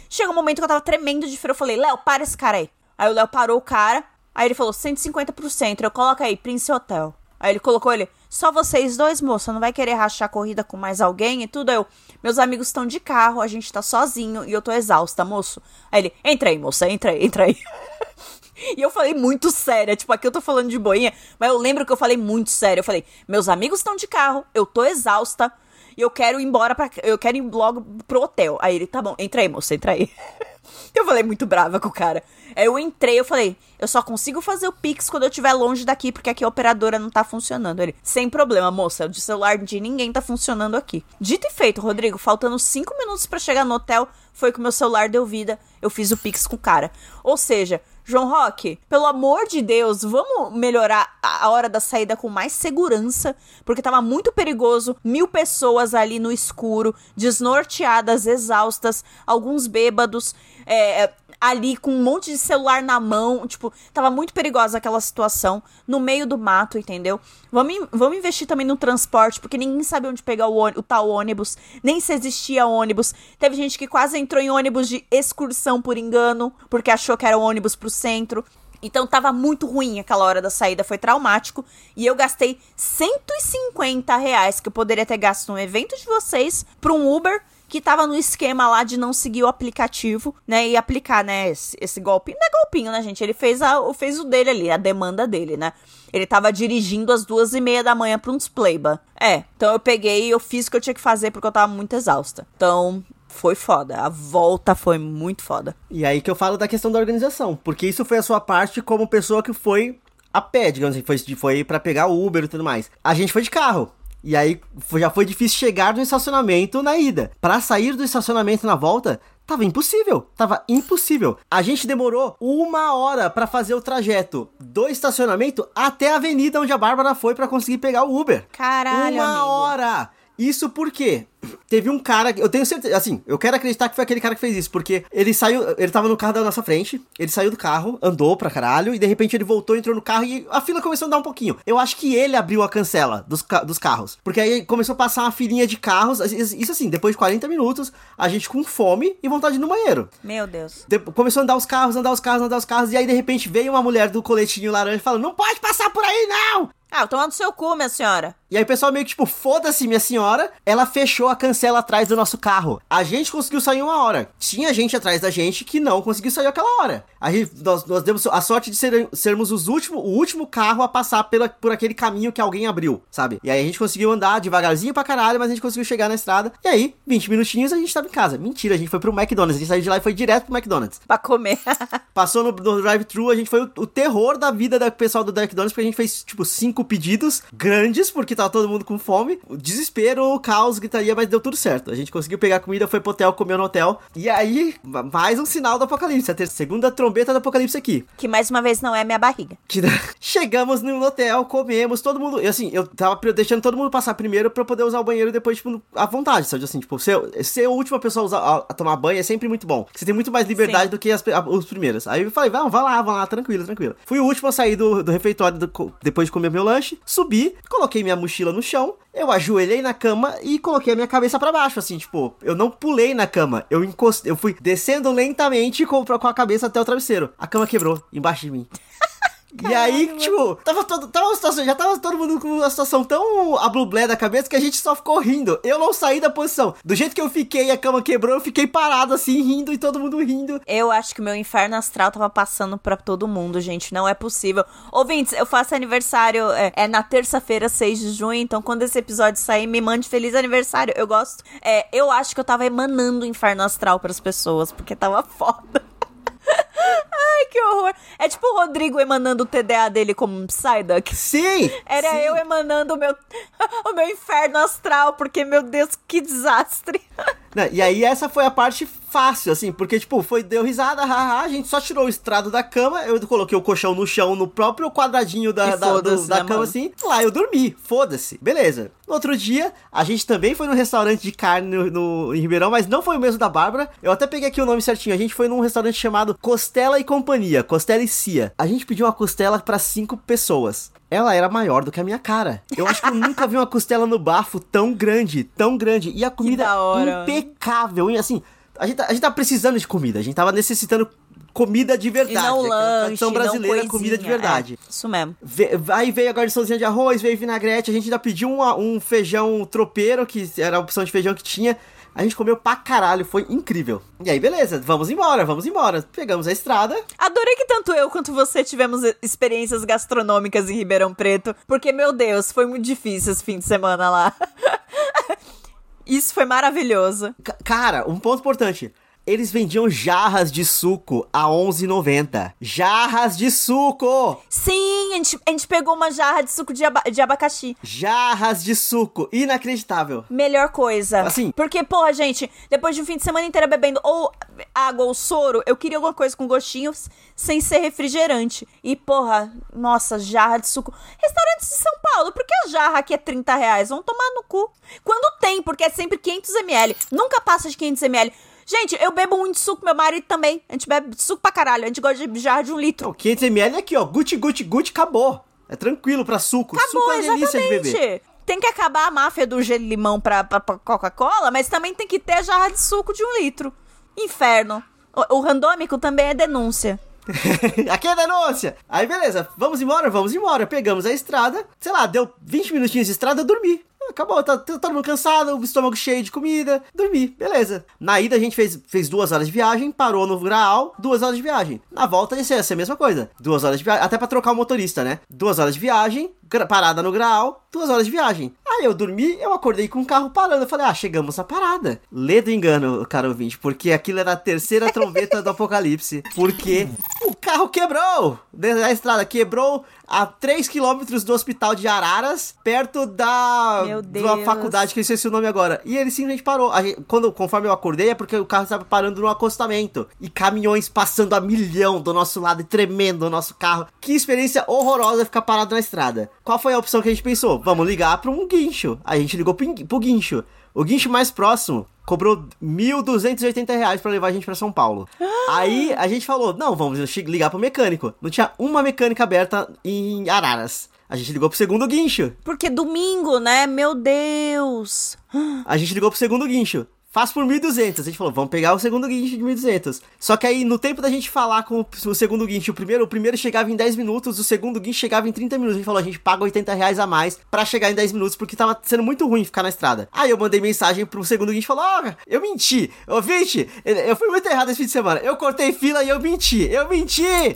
Chegou um momento que eu tava tremendo de frio, eu falei, Léo, para esse cara aí. Aí o Léo parou o cara, aí ele falou, 150 pro centro, eu coloco aí, Prince Hotel. Aí ele colocou ele, só vocês dois, moça, não vai querer rachar corrida com mais alguém e tudo. Eu, meus amigos estão de carro, a gente tá sozinho e eu tô exausta, moço. Aí ele, entra aí, moça, entra aí, entra aí. E eu falei muito séria, tipo, aqui eu tô falando de boinha, mas eu lembro que eu falei muito sério. Eu falei, meus amigos estão de carro, eu tô exausta e eu quero ir embora pra. Eu quero ir logo pro hotel. Aí ele, tá bom, entra aí, moça, entra aí. Eu falei muito brava com o cara. Aí eu entrei, eu falei, eu só consigo fazer o Pix quando eu estiver longe daqui, porque aqui a operadora não tá funcionando. Ele, sem problema, moça, o de celular de ninguém tá funcionando aqui. Dito e feito, Rodrigo, faltando cinco minutos pra chegar no hotel, foi que o meu celular deu vida, eu fiz o Pix com o cara. Ou seja, João Roque, pelo amor de Deus, vamos melhorar a a hora da saída com mais segurança, porque tava muito perigoso. Mil pessoas ali no escuro, desnorteadas, exaustas, alguns bêbados, é, ali com um monte de celular na mão. Tipo, tava muito perigosa aquela situação, no meio do mato, entendeu? Vamos, vamos investir também no transporte, porque ninguém sabe onde pegar o, o tal ônibus, nem se existia ônibus. Teve gente que quase entrou em ônibus de excursão por engano, porque achou que era ônibus pro centro. Então tava muito ruim aquela hora da saída, foi traumático. E eu gastei 150 reais que eu poderia ter gasto no evento de vocês pra um Uber que tava no esquema lá de não seguir o aplicativo, né? E aplicar, né, esse, esse golpinho. Não é golpinho, né, gente? Ele fez, a, fez o dele ali, a demanda dele, né? Ele tava dirigindo às duas e meia da manhã pra uns playba. É, então eu peguei e eu fiz o que eu tinha que fazer porque eu tava muito exausta. Então, foi foda. A volta foi muito foda. E aí que eu falo da questão da organização. Porque isso foi a sua parte como pessoa que foi a pé, digamos assim. Foi, foi para pegar o Uber e tudo mais. A gente foi de carro. E aí foi- já foi difícil chegar no estacionamento na ida. Pra sair do estacionamento na volta, Tava impossível. Tava impossível. A gente demorou uma hora para fazer o trajeto do estacionamento até a avenida onde a Bárbara foi para conseguir pegar o Uber. Caralho, Uma amigo. hora! Isso porque teve um cara, eu tenho certeza, assim, eu quero acreditar que foi aquele cara que fez isso, porque ele saiu, ele tava no carro da nossa frente, ele saiu do carro, andou pra caralho, e de repente ele voltou, entrou no carro e a fila começou a andar um pouquinho. Eu acho que ele abriu a cancela dos, dos carros, porque aí começou a passar uma filinha de carros, isso assim, depois de 40 minutos, a gente com fome e vontade de ir no banheiro. Meu Deus. De- começou a andar os carros, andar os carros, andar os carros, e aí de repente veio uma mulher do coletinho laranja falando, não pode passar por aí não! Ah, tomando seu cu, minha senhora. E aí o pessoal meio que tipo, foda-se, minha senhora. Ela fechou a cancela atrás do nosso carro. A gente conseguiu sair uma hora. Tinha gente atrás da gente que não conseguiu sair aquela hora. Aí nós, nós demos a sorte de ser- sermos os último, o último carro a passar pela, por aquele caminho que alguém abriu, sabe? E aí a gente conseguiu andar devagarzinho pra caralho, mas a gente conseguiu chegar na estrada. E aí, 20 minutinhos, a gente tava em casa. Mentira, a gente foi pro McDonald's. A gente saiu de lá e foi direto pro McDonald's. Pra comer. Passou no, no drive-thru, a gente foi o, o terror da vida do pessoal do McDonald's, porque a gente fez, tipo, cinco pedidos grandes, porque tava todo mundo com fome. Desespero, caos, gritaria, mas deu tudo certo. A gente conseguiu pegar comida, foi pro hotel, comeu no hotel. E aí, ma- mais um sinal do apocalipse. A segunda trombeta do apocalipse aqui. que mais uma vez não é minha barriga. Que chegamos no hotel, comemos, todo mundo. E assim, eu tava deixando todo mundo passar primeiro pra poder usar o banheiro depois, tipo, à vontade, sabe? Assim, tipo, ser, ser a última pessoa a, usar- a- a tomar banho é sempre muito bom. Você tem muito mais liberdade Sim. do que as, a- os primeiros. Aí eu falei, vamos, vai lá, vai lá, tranquilo, tranquilo. Fui o último a sair do, do refeitório do depois de comer meu lanche, subi, coloquei minha mochila no chão, eu ajoelhei na cama e coloquei a minha cabeça pra baixo, assim, tipo, eu não pulei na cama, eu encostei, eu fui descendo lentamente com, com a cabeça até o travesseiro. A cama quebrou embaixo de mim. E aí, tipo, tava todo, tava uma situação, já tava todo mundo com uma situação tão a blublé da cabeça que a gente só ficou rindo. Eu não saí da posição. Do jeito que eu fiquei, a cama quebrou, eu fiquei parado assim, rindo e todo mundo rindo. Eu acho que o meu inferno astral tava passando pra todo mundo, gente. Não é possível. Ouvintes, eu faço aniversário é, é na terça-feira, 6 de junho. Então, quando esse episódio sair, me mande feliz aniversário. Eu gosto. É, eu acho que eu tava emanando o inferno astral pras pessoas, porque tava foda. Ai, que horror. É tipo o Rodrigo emanando o TDA dele como um Psyduck. Sim! Era sim. eu emanando o meu, o meu inferno astral, porque, meu Deus, que desastre. Né, E aí essa foi a parte fácil, assim, porque, tipo, foi, deu risada, haha, a gente só tirou o estrado da cama, eu coloquei o colchão no chão, no próprio quadradinho da, da, do- da né, cama, mano? assim, lá eu dormi, foda-se, beleza. No outro dia, a gente também foi num restaurante de carne no, no- em Ribeirão, mas não foi o mesmo da Bárbara, eu até peguei aqui o nome certinho, a gente foi num restaurante chamado Costela e Companhia, Costela e Cia. A gente pediu uma costela pra cinco pessoas. Ela era maior do que a minha cara. Eu acho que eu nunca vi uma costela no bafo tão grande, tão grande. E a comida impecável. E assim, a gente, tá- a gente tava precisando de comida. A gente tava necessitando comida de E verdade. não aquela lanche, não brasileira, coisinha. comida de verdade. É, isso mesmo. Ve- Aí veio a garniçãozinha de arroz, veio vinagrete, a gente ainda pediu um, um feijão tropeiro, que era a opção de feijão que tinha. A gente comeu pra caralho, foi incrível. E aí, beleza, vamos embora, vamos embora. Pegamos a estrada. Adorei que tanto eu quanto você tivemos experiências gastronômicas em Ribeirão Preto, porque, meu Deus, foi muito difícil esse fim de semana lá. Isso foi maravilhoso. Ca- cara, um ponto importante. Eles vendiam jarras de suco a 11,90. Jarras de suco! Sim, a gente, a gente pegou uma jarra de suco de, aba- de abacaxi. Jarras de suco. Inacreditável. Melhor coisa. Assim. Porque, porra, gente, depois de um fim de semana inteiro bebendo ou água ou soro, eu queria alguma coisa com gostinhos sem ser refrigerante. E, porra, nossa, jarra de suco. Restaurantes de São Paulo, por que a jarra aqui é 30 reais? Vão tomar no cu. Quando tem, porque é sempre 500ml. Nunca passa de 500ml. Gente, eu bebo muito suco, meu marido também. A gente bebe suco pra caralho. A gente gosta de jarra de um litro. Então, 500ml aqui, ó. Gucci, gucci, gucci, acabou. É tranquilo pra suco. Acabou, suco é delícia de beber. exatamente. Tem que acabar a máfia do gelo e limão pra, pra, pra Coca-Cola, mas também tem que ter a jarra de suco de um litro. Inferno. O, o randômico também é denúncia. Aqui é denúncia! Aí beleza, vamos embora, vamos embora. Pegamos a estrada, sei lá, deu 20 minutinhos de estrada, dormi. Acabou, tá tá todo mundo cansado, o estômago cheio de comida, dormi, beleza. Na ida a gente fez, fez duas horas de viagem, parou no Graal, duas horas de viagem. Na volta ia ser, ia ser a mesma coisa, duas horas de viagem, até pra trocar o motorista, né? Duas horas de viagem, parada no Graal, duas horas de viagem. Aí eu dormi, eu acordei com o carro parando, eu falei, ah, chegamos na parada. Lê do engano, caro ouvinte, porque aquilo era a terceira trombeta do apocalipse, porque o carro quebrou, dentro da estrada, quebrou, a 3 quilômetros do hospital de Araras, perto da, Deus. faculdade, que eu esqueci o nome agora. E ele simplesmente parou. Gente- quando, conforme eu acordei, é porque o carro estava parando no acostamento. E caminhões passando a milhão do nosso lado e tremendo o nosso carro. Que experiência horrorosa ficar parado na estrada. Qual foi a opção que a gente pensou? Vamos ligar para um guincho. A gente ligou pro, guincho. O guincho mais próximo cobrou 1.280 reais pra levar a gente pra São Paulo. Aí a gente falou, não, vamos ligar pro mecânico. Não tinha uma mecânica aberta em Araras. A gente ligou pro segundo guincho. Porque domingo, né? Meu Deus. A gente ligou pro segundo guincho. Faz por 1.200. A gente falou, vamos pegar o segundo guincho de 1.200. Só que aí, no tempo da gente falar com o segundo guincho, o primeiro, o primeiro chegava em 10 minutos, o segundo guincho chegava em 30 minutos. A gente falou, a gente paga 80 reais a mais pra chegar em 10 minutos, porque tava sendo muito ruim ficar na estrada. Aí eu mandei mensagem pro segundo guincho e falou, ó, eu menti. Ouvinte, eu fui muito errado esse fim de semana. Eu cortei fila e eu menti. Eu menti!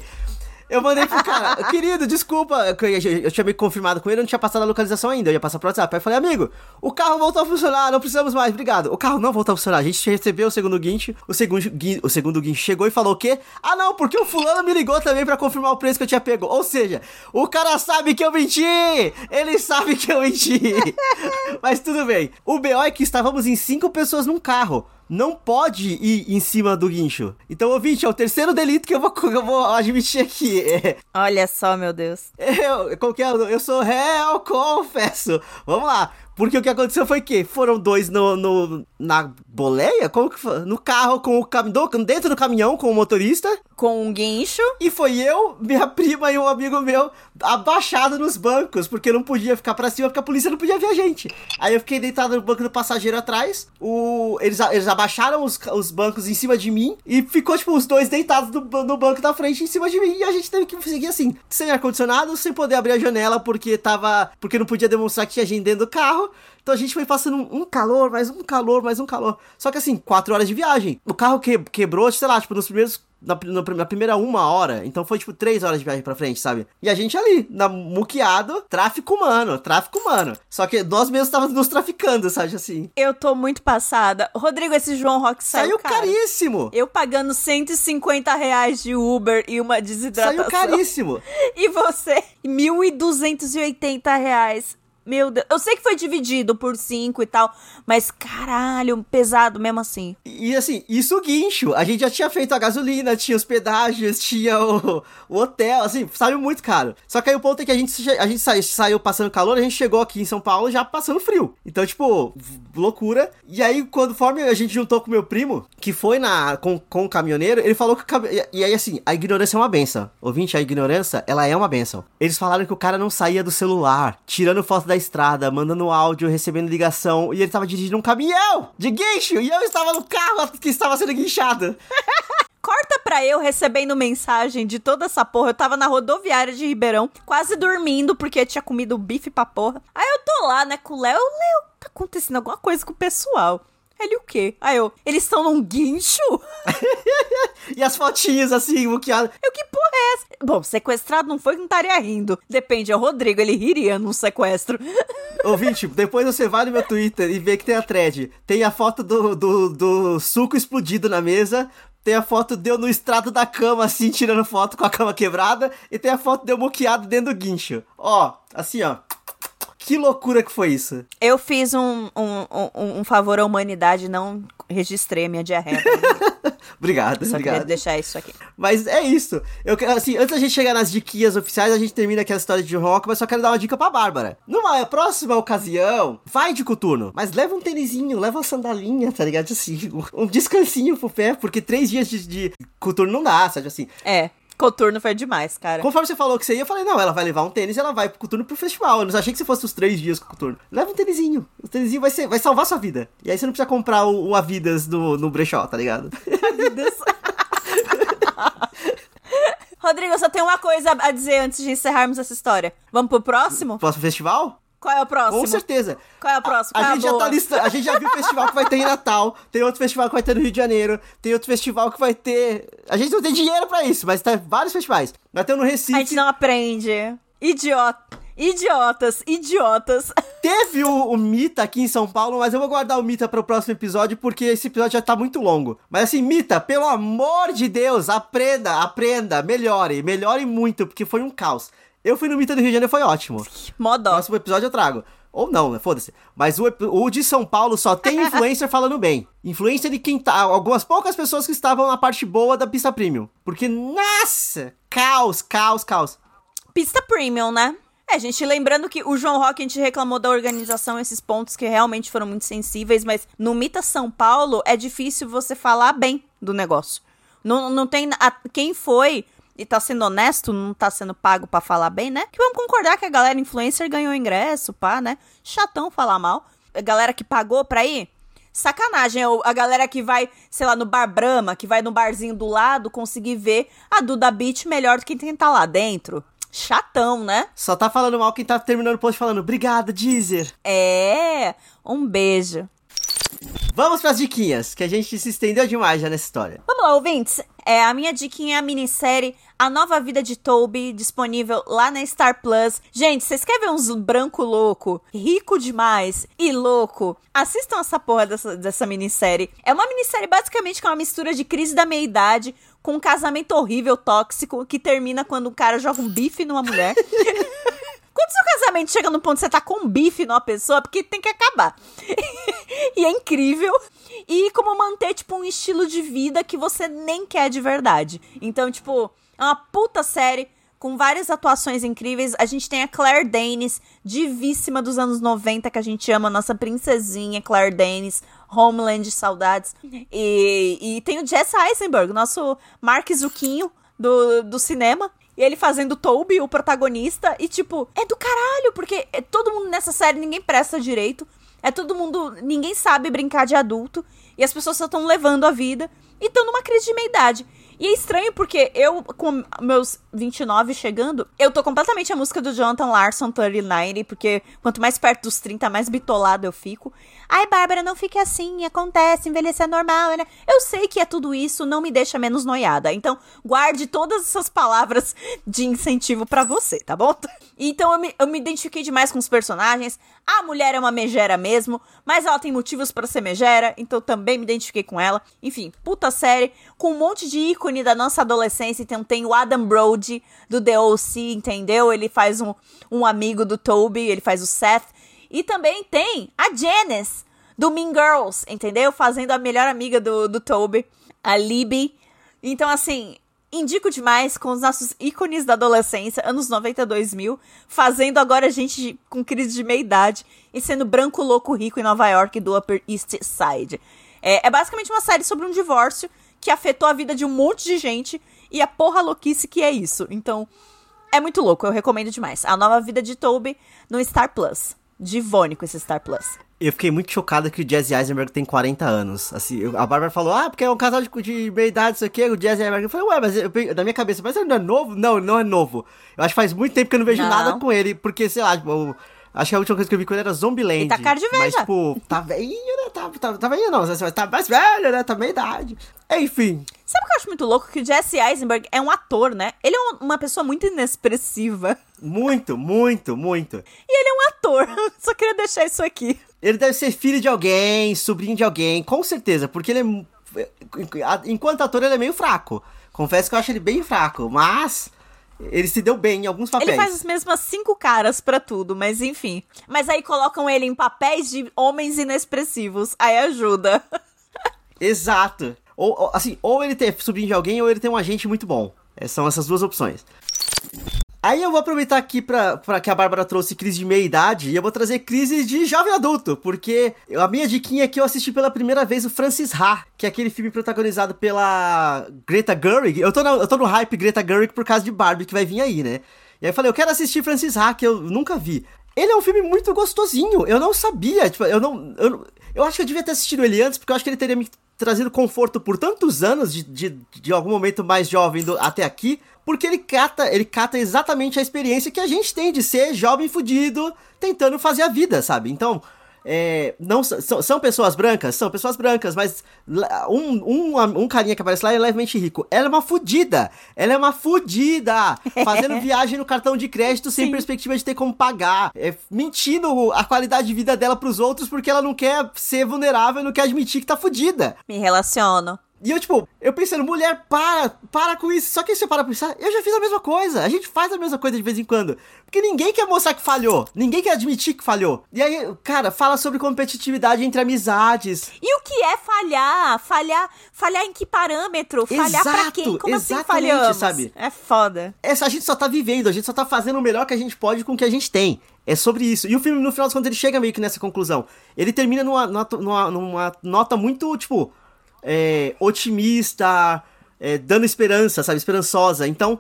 Eu mandei pro cara, querido, desculpa, eu, eu- eu tinha me confirmado com ele, eu não tinha passado a localização ainda, eu ia passar pro WhatsApp. Aí eu falei, amigo, o carro voltou a funcionar, não precisamos mais, obrigado. O carro não voltou a funcionar, a gente recebeu o segundo guincho, o segundo, gui- o segundo guincho chegou e falou o quê? Ah não, porque o fulano me ligou também pra confirmar o preço que eu tinha pego. Ou seja, o cara sabe que eu menti, ele sabe que eu menti. Mas tudo bem, o BO é que estávamos em cinco pessoas num carro não pode ir em cima do guincho. Então, ouvinte, é o terceiro delito que eu vou, eu vou admitir aqui. É, Olha só, meu Deus. eu, que é? Eu sou réu, confesso. Vamos lá. Porque o que aconteceu foi que foram dois no, no- na boleia? Como que foi? No carro com o caminhão, dentro do caminhão com o motorista. Com um guincho. E foi eu, minha prima e um amigo meu abaixado nos bancos, porque não podia ficar pra cima, porque a polícia não podia ver a gente. Aí eu fiquei deitado no banco do passageiro atrás, o, eles, eles abaixaram os, os bancos em cima de mim e ficou, tipo, os dois deitados no, no banco da frente em cima de mim. E a gente teve que seguir assim, sem ar-condicionado, sem poder abrir a janela, porque tava. Porque não podia demonstrar que tinha gente dentro do carro. Então a gente foi passando um, calor, mais um calor, mais um calor. Só que assim, quatro horas de viagem. O carro que, quebrou, sei lá, tipo, nos primeiros. Na, na, primeira uma hora, então foi tipo três horas de viagem pra frente, sabe? E a gente ali, na, muqueado, tráfico humano, tráfico humano. Só que nós mesmos estávamos nos traficando, sabe assim? Eu tô muito passada. Rodrigo, esse João Rock saiu, Saiu caríssimo! Eu pagando 150 reais de Uber e uma desidratação. Saiu caríssimo! E você, 1.280 reais. Meu Deus. Eu sei que foi dividido por 5 e tal, mas caralho, pesado mesmo assim. E assim, isso guincho. A gente já tinha feito a gasolina, tinha os pedágios, tinha o, o hotel, assim, saiu muito caro. Só que aí o ponto é que a gente, a gente saiu, saiu passando calor, a gente chegou aqui em São Paulo já passando frio. Então, tipo, loucura. E aí, quando conforme a gente juntou com meu primo, que foi na com, com o caminhoneiro, ele falou que e aí, assim, a ignorância é uma benção. Ouvinte, a ignorância, ela é uma benção. Eles falaram que o cara não saía do celular, tirando foto da estrada, mandando áudio, recebendo ligação, e ele tava dirigindo um caminhão de guincho, e eu estava no carro que estava sendo guinchado. Corta pra eu recebendo mensagem de toda essa porra. Eu tava na rodoviária de Ribeirão, quase dormindo, porque tinha comido bife pra porra. Aí eu tô lá, né, com o Léo. Léo, tá acontecendo alguma coisa com o pessoal. Ele o quê? Aí eu, eles estão num guincho? E as fotinhas assim, muqueadas. Eu, que porra é essa? Bom, sequestrado não foi que não estaria rindo. Depende, é o Rodrigo, ele riria num sequestro. Ouvinte, depois você vai no meu Twitter e vê que tem a thread. Tem a foto do, do, do suco explodido na mesa. Tem a foto de eu no estrado da cama, assim, tirando foto com a cama quebrada. E tem a foto de eu moqueado dentro do guincho. Ó, assim, ó. Que loucura que foi isso. Eu fiz um, um, um, um favor à humanidade, não registrei a minha diarreia. obrigado, Só obrigado. deixar isso aqui. Mas é isso. Eu, quero- assim, antes da gente chegar nas diquinhas oficiais, a gente termina aquela história de rock, mas só quero dar uma dica pra Bárbara. Numa próxima ocasião, vai de coturno, mas leva um tênisinho, leva uma sandalinha, tá ligado? Assim, um descansinho pro pé, porque três dias de, de coturno não dá, sabe assim. É, coturno foi demais, cara. Conforme você falou que você ia, eu falei, não, ela vai levar um tênis e ela vai pro coturno pro festival. Eu não achei que você fosse os três dias com o coturno. Leva um tênisinho. O tênisinho vai, ser, vai salvar sua vida. E aí você não precisa comprar o, o Avidas no, no brechó, tá ligado? Rodrigo, eu só tenho uma coisa a dizer antes de encerrarmos essa história. Vamos pro próximo? Próximo festival? Qual é o próximo? Com certeza. Qual é o próximo? A, é gente já boa? tá lista, a gente já viu o festival que vai ter em Natal, tem outro festival que vai ter no Rio de Janeiro, tem outro festival que vai ter. A gente não tem dinheiro pra isso, mas tem vários festivais. Vai ter um no A Recife. gente não aprende. Idiota. Idiotas, idiotas. Teve o, o Mita aqui em São Paulo, mas eu vou guardar o Mita pro próximo episódio, porque esse episódio já tá muito longo. Mas assim, Mita, pelo amor de Deus, aprenda, aprenda, melhore, melhore muito, porque foi um caos. Eu fui no Mita do Rio de Janeiro, foi ótimo. Modó. Próximo episódio eu trago. Ou não, né? Foda-se. Mas o, o de São Paulo só tem influencer falando bem. Influencer de quem tá. Algumas poucas pessoas que estavam na parte boa da pista premium. Porque, nossa! Caos, caos, caos. Pista premium, né? É, gente, lembrando que o João Rock, a gente reclamou da organização, esses pontos que realmente foram muito sensíveis, mas no Mita São Paulo é difícil você falar bem do negócio. Não, não tem. a- quem foi e tá sendo honesto, não tá sendo pago pra falar bem, né? Que vamos concordar que a galera influencer ganhou ingresso, pá, né? Chatão falar mal. A galera que pagou pra ir, sacanagem. Ou A galera que vai, sei lá, no Bar Brahma, que vai no barzinho do lado, conseguir ver a Duda Beat melhor do que quem tá lá dentro. Chatão, né? Só tá falando mal quem tá terminando o post falando, obrigada, Deezer. É, um beijo. Vamos pras diquinhas, que a gente se estendeu demais já nessa história. Vamos lá, ouvintes. É, a minha diquinha é a minissérie A Nova Vida de Toby, disponível lá na Star Plus. Gente, vocês querem ver uns branco louco, rico demais e louco? Assistam essa porra dessa, dessa minissérie. É uma minissérie basicamente que é uma mistura de crise da meia-idade com um casamento horrível, tóxico, que termina quando um cara joga um bife numa mulher. Quando seu casamento chega no ponto que você tá com um bife numa pessoa, é porque tem que acabar. e é incrível. E como manter, tipo, um estilo de vida que você nem quer de verdade. Então, tipo, é uma puta série com várias atuações incríveis. A gente tem a Claire Danes, divíssima dos anos 90, que a gente ama, nossa princesinha Claire Danes, Homeland, saudades. E, e tem o Jesse Eisenberg, nosso Mark Zucchino do, do cinema. E ele fazendo Toby, o protagonista. E, tipo, é do caralho, porque é todo mundo nessa série, ninguém presta direito. É todo mundo. Ninguém sabe brincar de adulto. E as pessoas só estão levando a vida. E estão numa crise de meia-idade. E é estranho porque eu, com meus 29 chegando, eu tô completamente a música do Jonathan Larson, 3090, porque quanto mais perto dos 30, mais bitolada eu fico. Ai, Bárbara, não fique assim, acontece, envelhecer é normal, né? Eu sei que é tudo isso, não me deixa menos noiada. Então, guarde todas essas palavras de incentivo pra você, tá bom? Então, eu me, eu me identifiquei demais com os personagens. A mulher é uma megera mesmo, mas ela tem motivos pra ser megera, então também me identifiquei com ela. Enfim, puta série, com um monte de ícone da nossa adolescência. Então tem o Adam Brody, do The O.C., entendeu? Ele faz um, um amigo do Toby, ele faz o Seth. E também tem a Janice, do Mean Girls, entendeu? Fazendo a melhor amiga do, do Toby, a Libby. Então, assim, indico demais com os nossos ícones da adolescência, anos 90 2000, fazendo agora gente com crise de meia-idade e sendo branco, louco, rico em Nova York do Upper East Side. É, é basicamente uma série sobre um divórcio que afetou a vida de um monte de gente e a porra louquice que é isso. Então, é muito louco, eu recomendo demais. A nova vida de Toby no Star Plus. Divônico esse Star Plus. Eu fiquei muito chocado que o Jesse Eisenberg tem 40 anos. Assim, a Bárbara falou, ah, porque é um casal de, de meia idade, isso aqui, o Jesse Eisenberg. Eu falei, ué, mas eu, na minha cabeça, mas ele não é novo? Não, ele não é novo. Eu acho que faz muito tempo que eu não vejo Não. nada com ele, porque, sei lá, tipo, acho que a última coisa que eu vi com ele era Zombieland. Ele tá cara de velho Mas, tipo, tá velhinho, né? Tá, tá, tá velhinho não, mas tá mais velho, né? Tá meia idade. Enfim, Sabe o que eu acho muito louco? Que o Jesse Eisenberg é um ator, né? Ele é um- uma pessoa muito inexpressiva. muito, muito, muito. E ele é um ator. Só queria deixar isso aqui. Ele deve ser filho de alguém, sobrinho de alguém, com certeza, porque ele é. Enquanto ator, ele é meio fraco. Confesso que eu acho ele bem fraco, mas. Ele se deu bem em alguns papéis. Ele faz as mesmas cinco caras pra tudo, mas enfim. Mas aí colocam ele em papéis de homens inexpressivos. Aí ajuda. Exato. Ou, assim, ou ele tem sobrinho de alguém, ou ele tem um agente muito bom. É, São essas duas opções. Aí eu vou aproveitar aqui pra, que a Bárbara trouxe crise de meia-idade e eu vou trazer crise de jovem adulto, porque a minha diquinha é que eu assisti pela primeira vez o Francis Ha, que é aquele filme protagonizado pela Greta Gerwig. Eu tô, na- eu tô no hype Greta Gerwig por causa de Barbie que vai vir aí, né? E aí eu falei, eu quero assistir Francis Ha, que eu nunca vi. Ele é um filme muito gostosinho, eu não sabia, tipo, eu não... Eu, eu acho que eu devia ter assistido ele antes, porque eu acho que ele teria me trazido conforto por tantos anos, de, de, de algum momento mais jovem do- até aqui, porque ele cata, ele cata exatamente a experiência que a gente tem de ser jovem fudido, tentando fazer a vida, sabe? Então, é, não são, são pessoas brancas? São pessoas brancas, mas um, um, um carinha que aparece lá é levemente rico. Ela é uma fudida! Ela é uma fudida! Fazendo viagem no cartão de crédito sem Sim. perspectiva de ter como pagar. É, mentindo a qualidade de vida dela pros outros porque ela não quer ser vulnerável não quer admitir que tá fudida. Me relaciono. E eu, tipo, eu pensando, mulher, para, para com isso. Só que se eu parar pra pensar, eu já fiz a mesma coisa. A gente faz a mesma coisa de vez em quando. Porque ninguém quer mostrar que falhou. Ninguém quer admitir que falhou. E aí, cara, fala sobre competitividade entre amizades. E o que é falhar? Falhar, falhar em que parâmetro? Falhar Exato, pra quem? Como assim falhamos? sabe? É foda. Essa a gente só tá vivendo, a gente só tá fazendo o melhor que a gente pode com o que a gente tem. É sobre isso. E o filme, no final das contas, ele chega meio que nessa conclusão. Ele termina numa, numa, numa nota muito, tipo, é, otimista, é, dando esperança, sabe? Esperançosa. Então,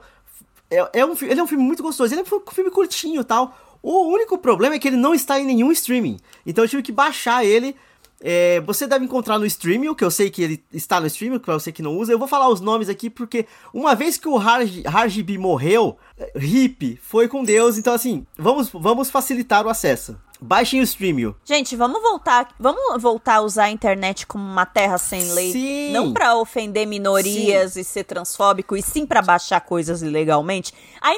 é, é um, ele é um filme muito gostoso. Ele é um filme curtinho tal. O único problema é que ele não está em nenhum streaming. Então eu tive que baixar ele. É, você deve encontrar no streaming, que eu sei que ele está no streaming, pra você que não usa. Eu vou falar os nomes aqui porque uma vez que o Harj, Harjibi morreu, Hip foi com Deus. Então, assim, vamos, vamos facilitar o acesso. Baixem o streaming. Gente, vamos voltar, vamos voltar a usar a internet como uma terra sem lei, Sim. não pra ofender minorias e ser transfóbico, e sim pra baixar coisas ilegalmente.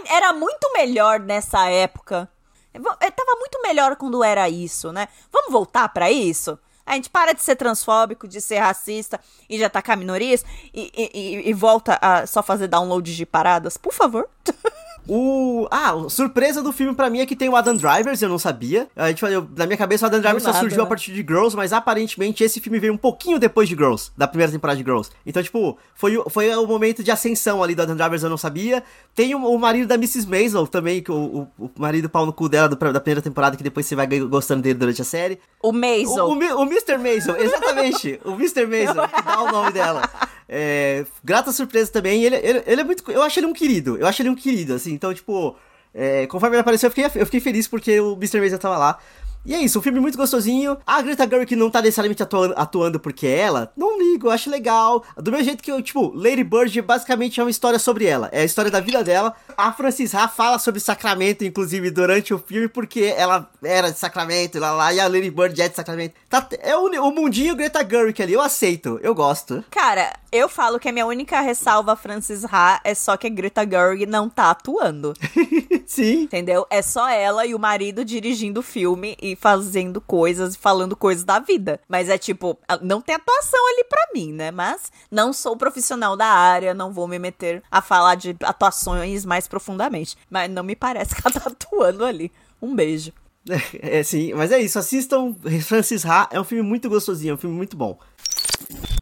Era muito melhor nessa época. Tava muito melhor quando era isso, né? Vamos voltar pra isso? A gente para de ser transfóbico, de ser racista e de atacar minorias e, e- e- volta a só fazer download de paradas, por favor. O. Ah, surpresa do filme pra mim é que tem o Adam Drivers, eu não sabia. A gente, eu, na minha cabeça o Adam Drivers só nada, surgiu né? a partir de Girls, mas aparentemente esse filme veio um pouquinho depois de Girls, da primeira temporada de Girls. Então, tipo, foi, o- foi o momento de ascensão ali do Adam Drivers, eu não sabia. Tem o, o marido da Mrs. Maisel também, que o, o, o marido pau no cu dela do- da primeira temporada, que depois você vai gostando dele durante a série. O Maisel. O, o, o Mr. Maisel, exatamente. o Mr. Maisel, que dá o nome dela. É, grata surpresa também. Ele, ele, ele é muito. Eu acho ele um querido. Eu acho ele um querido, assim. Então, tipo, é, conforme ele apareceu, eu fiquei, eu fiquei feliz porque o Mr. Maisel tava lá. E é isso, um filme muito gostosinho. A Greta Gerwig não tá necessariamente atuando, atuando porque é ela. Não ligo, eu acho legal. Do mesmo jeito que eu, tipo, Lady Bird basicamente é uma história sobre ela. É a história da vida dela. A Francis Ha fala sobre Sacramento, inclusive, durante o filme, porque ela era de Sacramento e lá, lá e a Lady Bird é de Sacramento. Tá, é o, o mundinho Greta Gerwig ali, eu aceito, eu gosto. Cara, eu falo que a minha única ressalva a Francis Ha é só que a Greta Gerwig não tá atuando, Sim. entendeu? É só ela e o marido dirigindo o filme e fazendo coisas, falando coisas da vida. Mas é tipo, não tem atuação ali pra mim, né? Mas não sou profissional da área, não vou me meter a falar de atuações mais profundamente. Mas não me parece que ela tá atuando ali. Um beijo. É, sim, mas é isso, assistam Francis Ha, é um filme muito gostosinho, é um filme muito bom.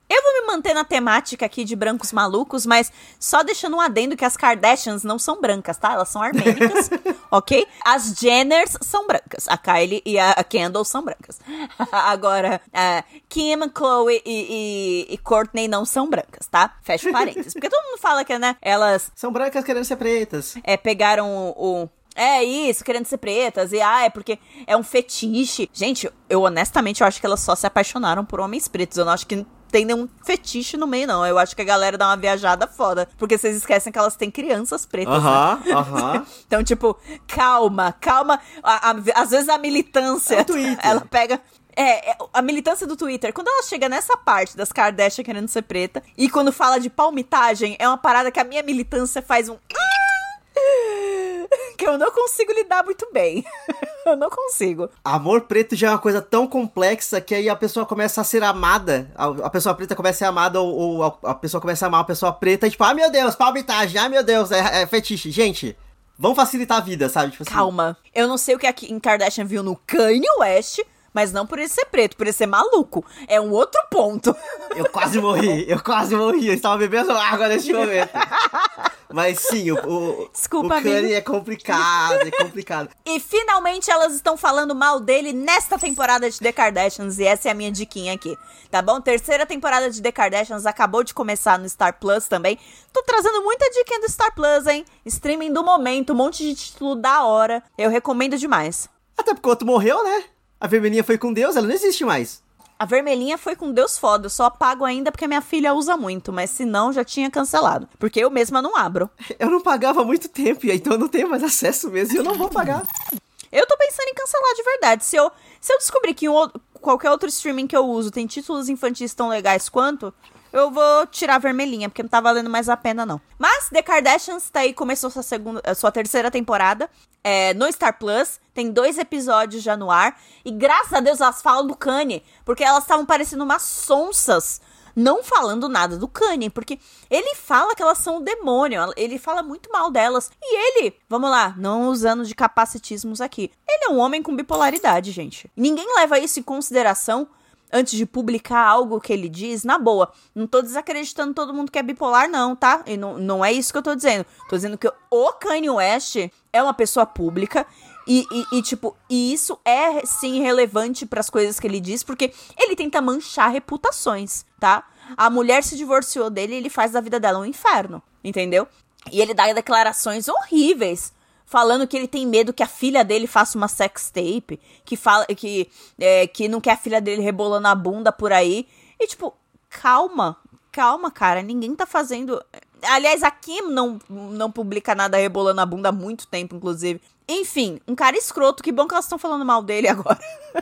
Eu vou me manter na temática aqui de brancos malucos, mas só deixando um adendo que as Kardashians não são brancas, tá? Elas são armênicas, ok? As Jenners são brancas. A Kylie e a Kendall são brancas. Agora, a Kim, Chloe e, e, e Courtney não são brancas, tá? Fecha parênteses. Porque todo mundo fala que, né, elas São brancas querendo ser pretas. é, pegaram o, o- É isso, querendo ser pretas. E ah, é porque é um fetiche. Gente, eu honestamente eu acho que elas só se apaixonaram por homens pretos. Eu não acho que tem nenhum fetiche no meio, não. Eu acho que a galera dá uma viajada foda. Porque vocês esquecem que elas têm crianças pretas. né? Aham, aham. Então, tipo, calma, calma. A- a- às vezes a militância. É. Ela pega. É, é, a militância do Twitter, quando ela chega nessa parte das Kardashian querendo ser preta, e quando fala de palmitagem, é uma parada que a minha militância faz um. Que eu não consigo lidar muito bem. eu não consigo. Amor preto já é uma coisa tão complexa que aí a pessoa começa a ser amada. A, a pessoa preta começa a ser amada ou, ou a, a pessoa começa a amar a pessoa preta e tipo, ah meu Deus, palmitagem, ah meu Deus, é, é fetiche. Gente, vamos facilitar a vida, sabe? Tipo assim, Calma. Eu não sei o que a Kim Kardashian viu no Kanye West, mas não por ele ser preto, por ele ser maluco. É um outro ponto. Eu quase morri, eu quase morri, eu estava bebendo água neste momento. Mas sim, o, o, Desculpa, o Kanye é complicado, é complicado. E finalmente elas estão falando mal dele nesta temporada de The Kardashians, e essa é a minha diquinha aqui, tá bom? Terceira temporada de The Kardashians acabou de começar no Star Plus também. Tô trazendo muita dica do Star Plus, hein? Streaming do momento, um monte de título da hora. Eu recomendo demais. Até porque o outro morreu, né? A vermelhinha foi com Deus, ela não existe mais. A vermelhinha foi com Deus foda, eu só apago ainda porque minha filha usa muito, mas se não, já tinha cancelado. Porque eu mesma não abro. Eu não pagava há muito tempo, e então eu não tenho mais acesso mesmo, e eu não vou pagar. Eu tô pensando em cancelar de verdade. Se eu, se eu descobrir que um qualquer outro streaming que eu uso tem títulos infantis tão legais quanto, eu vou tirar a vermelhinha, porque não tá valendo mais a pena, não. Mas The Kardashians tá aí, começou sua, segunda, a sua terceira temporada é, no Star Plus. Tem dois episódios já no ar. E graças a Deus elas falam do Kanye, porque elas estavam parecendo umas sonsas não falando nada do Kanye, porque ele fala que elas são o demônio, ele fala muito mal delas. E ele, vamos lá, não usando de capacitismos aqui, ele é um homem com bipolaridade, gente. Ninguém leva isso em consideração antes de publicar algo que ele diz, na boa. Não tô desacreditando todo mundo que é bipolar, não, tá? E não, não é isso que eu tô dizendo. Tô dizendo que o Kanye West é uma pessoa pública e, e, e, tipo, e isso é sim relevante para as coisas que ele diz, porque ele tenta manchar reputações, tá? A mulher se divorciou dele e ele faz da vida dela um inferno, entendeu? E ele dá declarações horríveis falando que ele tem medo que a filha dele faça uma sex tape, que fala que é, que não quer a filha dele rebolando a bunda por aí. E tipo, calma, calma, cara, ninguém tá fazendo. Aliás, a Kim não, não publica nada rebolando a bunda há muito tempo, inclusive. Enfim, um cara escroto, que bom que elas estão falando mal dele agora.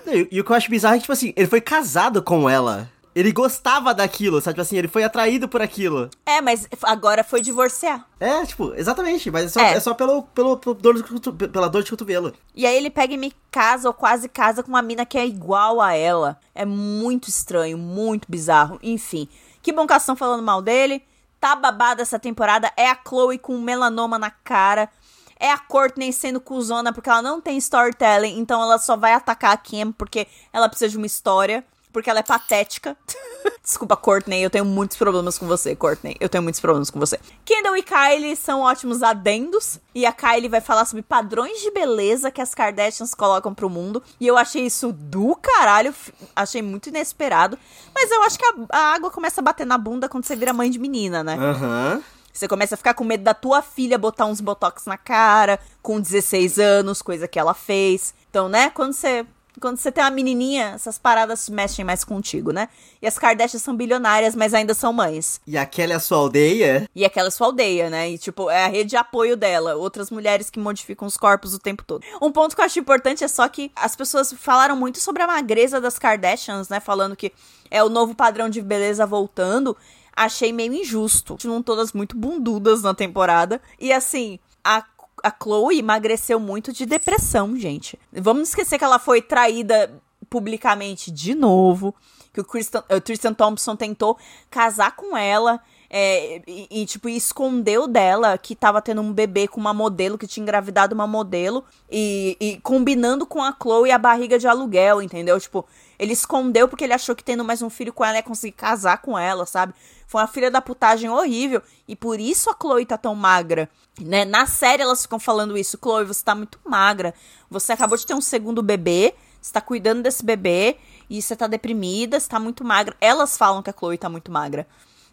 E, e, o que eu acho bizarro é que, tipo assim, ele foi casado com ela. Ele gostava daquilo, sabe? Tipo assim, ele foi atraído por aquilo. É, mas agora foi divorciar. É, tipo, exatamente. Mas é só, é. É só pelo, pelo, pelo dor de, pela dor de cotovelo. E aí ele pega e me casa, ou quase casa, com uma mina que é igual a ela. É muito estranho, muito bizarro. Enfim, que bom que elas estão falando mal dele. Tá babada essa temporada. É a Chloe com melanoma na cara. É a Courtney sendo cuzona porque ela não tem storytelling. Então ela só vai atacar a Kim porque ela precisa de uma história porque ela é patética. Desculpa, Courtney, eu tenho muitos problemas com você, Courtney. Eu tenho muitos problemas com você. Kendall e Kylie são ótimos adendos. E a Kylie vai falar sobre padrões de beleza que as Kardashians colocam pro mundo. E eu achei isso do caralho. Achei muito inesperado. Mas eu acho que a, a água começa a bater na bunda quando você vira mãe de menina, né? Aham. Uhum. Você começa a ficar com medo da tua filha botar uns botox na cara, com 16 anos, coisa que ela fez. Então, né, quando você quando você tem uma menininha, essas paradas mexem mais contigo, né? E as Kardashians são bilionárias, mas ainda são mães. E aquela é a sua aldeia? E aquela é a sua aldeia, né? E, tipo, é a rede de apoio dela. Outras mulheres que modificam os corpos o tempo todo. Um ponto que eu acho importante é só que as pessoas falaram muito sobre a magreza das Kardashians, né? Falando que é o novo padrão de beleza voltando. Achei meio injusto. Não todas muito bundudas na temporada. E assim, a a Chloe emagreceu muito de depressão, gente. Vamos esquecer que ela foi traída publicamente de novo, que o Tristan, o Tristan Thompson tentou casar com ela. É, e, e, tipo, escondeu dela que tava tendo um bebê com uma modelo, que tinha engravidado uma modelo, e, e combinando com a Chloe a barriga de aluguel, entendeu? Tipo, ele escondeu porque ele achou que tendo mais um filho com ela ia conseguir casar com ela, sabe? Foi uma filha da putagem horrível. E por isso a Chloe tá tão magra. Né? Na série elas ficam falando isso. Chloe, você tá muito magra. Você acabou de ter um segundo bebê. Você tá cuidando desse bebê. E você tá deprimida. Você tá muito magra. Elas falam que a Chloe tá muito magra.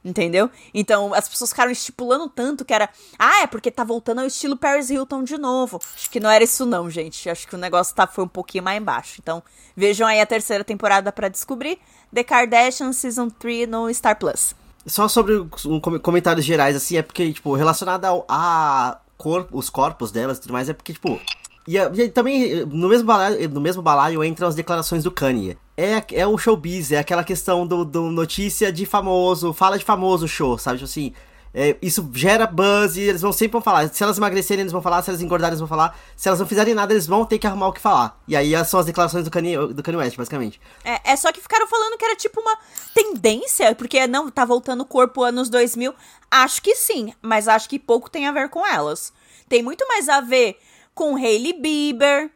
Entendeu? Então, as pessoas ficaram estipulando tanto que era. Ah, é porque tá voltando ao estilo Paris Hilton de novo. Acho que não era isso, não, gente. Acho que o negócio tá, foi um pouquinho mais embaixo. Então, vejam aí a terceira temporada para descobrir. The Kardashian Season 3 no Star Plus. Só sobre um, comentários gerais, assim, é porque, tipo, relacionado ao, a corpo, os corpos delas e tudo mais, é porque, tipo, e, e, também, no mesmo, balaio, no mesmo balaio entram as declarações do Kanye. É, é o showbiz, é aquela questão do, do notícia de famoso, fala de famoso show, sabe? Tipo assim, é, isso gera buzz e eles vão sempre falar. Se elas emagrecerem, eles vão falar. Se elas engordarem, eles vão falar. Se elas não fizerem nada, eles vão ter que arrumar o que falar. E aí são as declarações do Kanye, do Kanye West, basicamente. É, é só que ficaram falando que era tipo uma tendência, porque não, tá voltando o corpo anos 2000. Acho que sim, mas acho que pouco tem a ver com elas. Tem muito mais a ver com Hailey Bieber,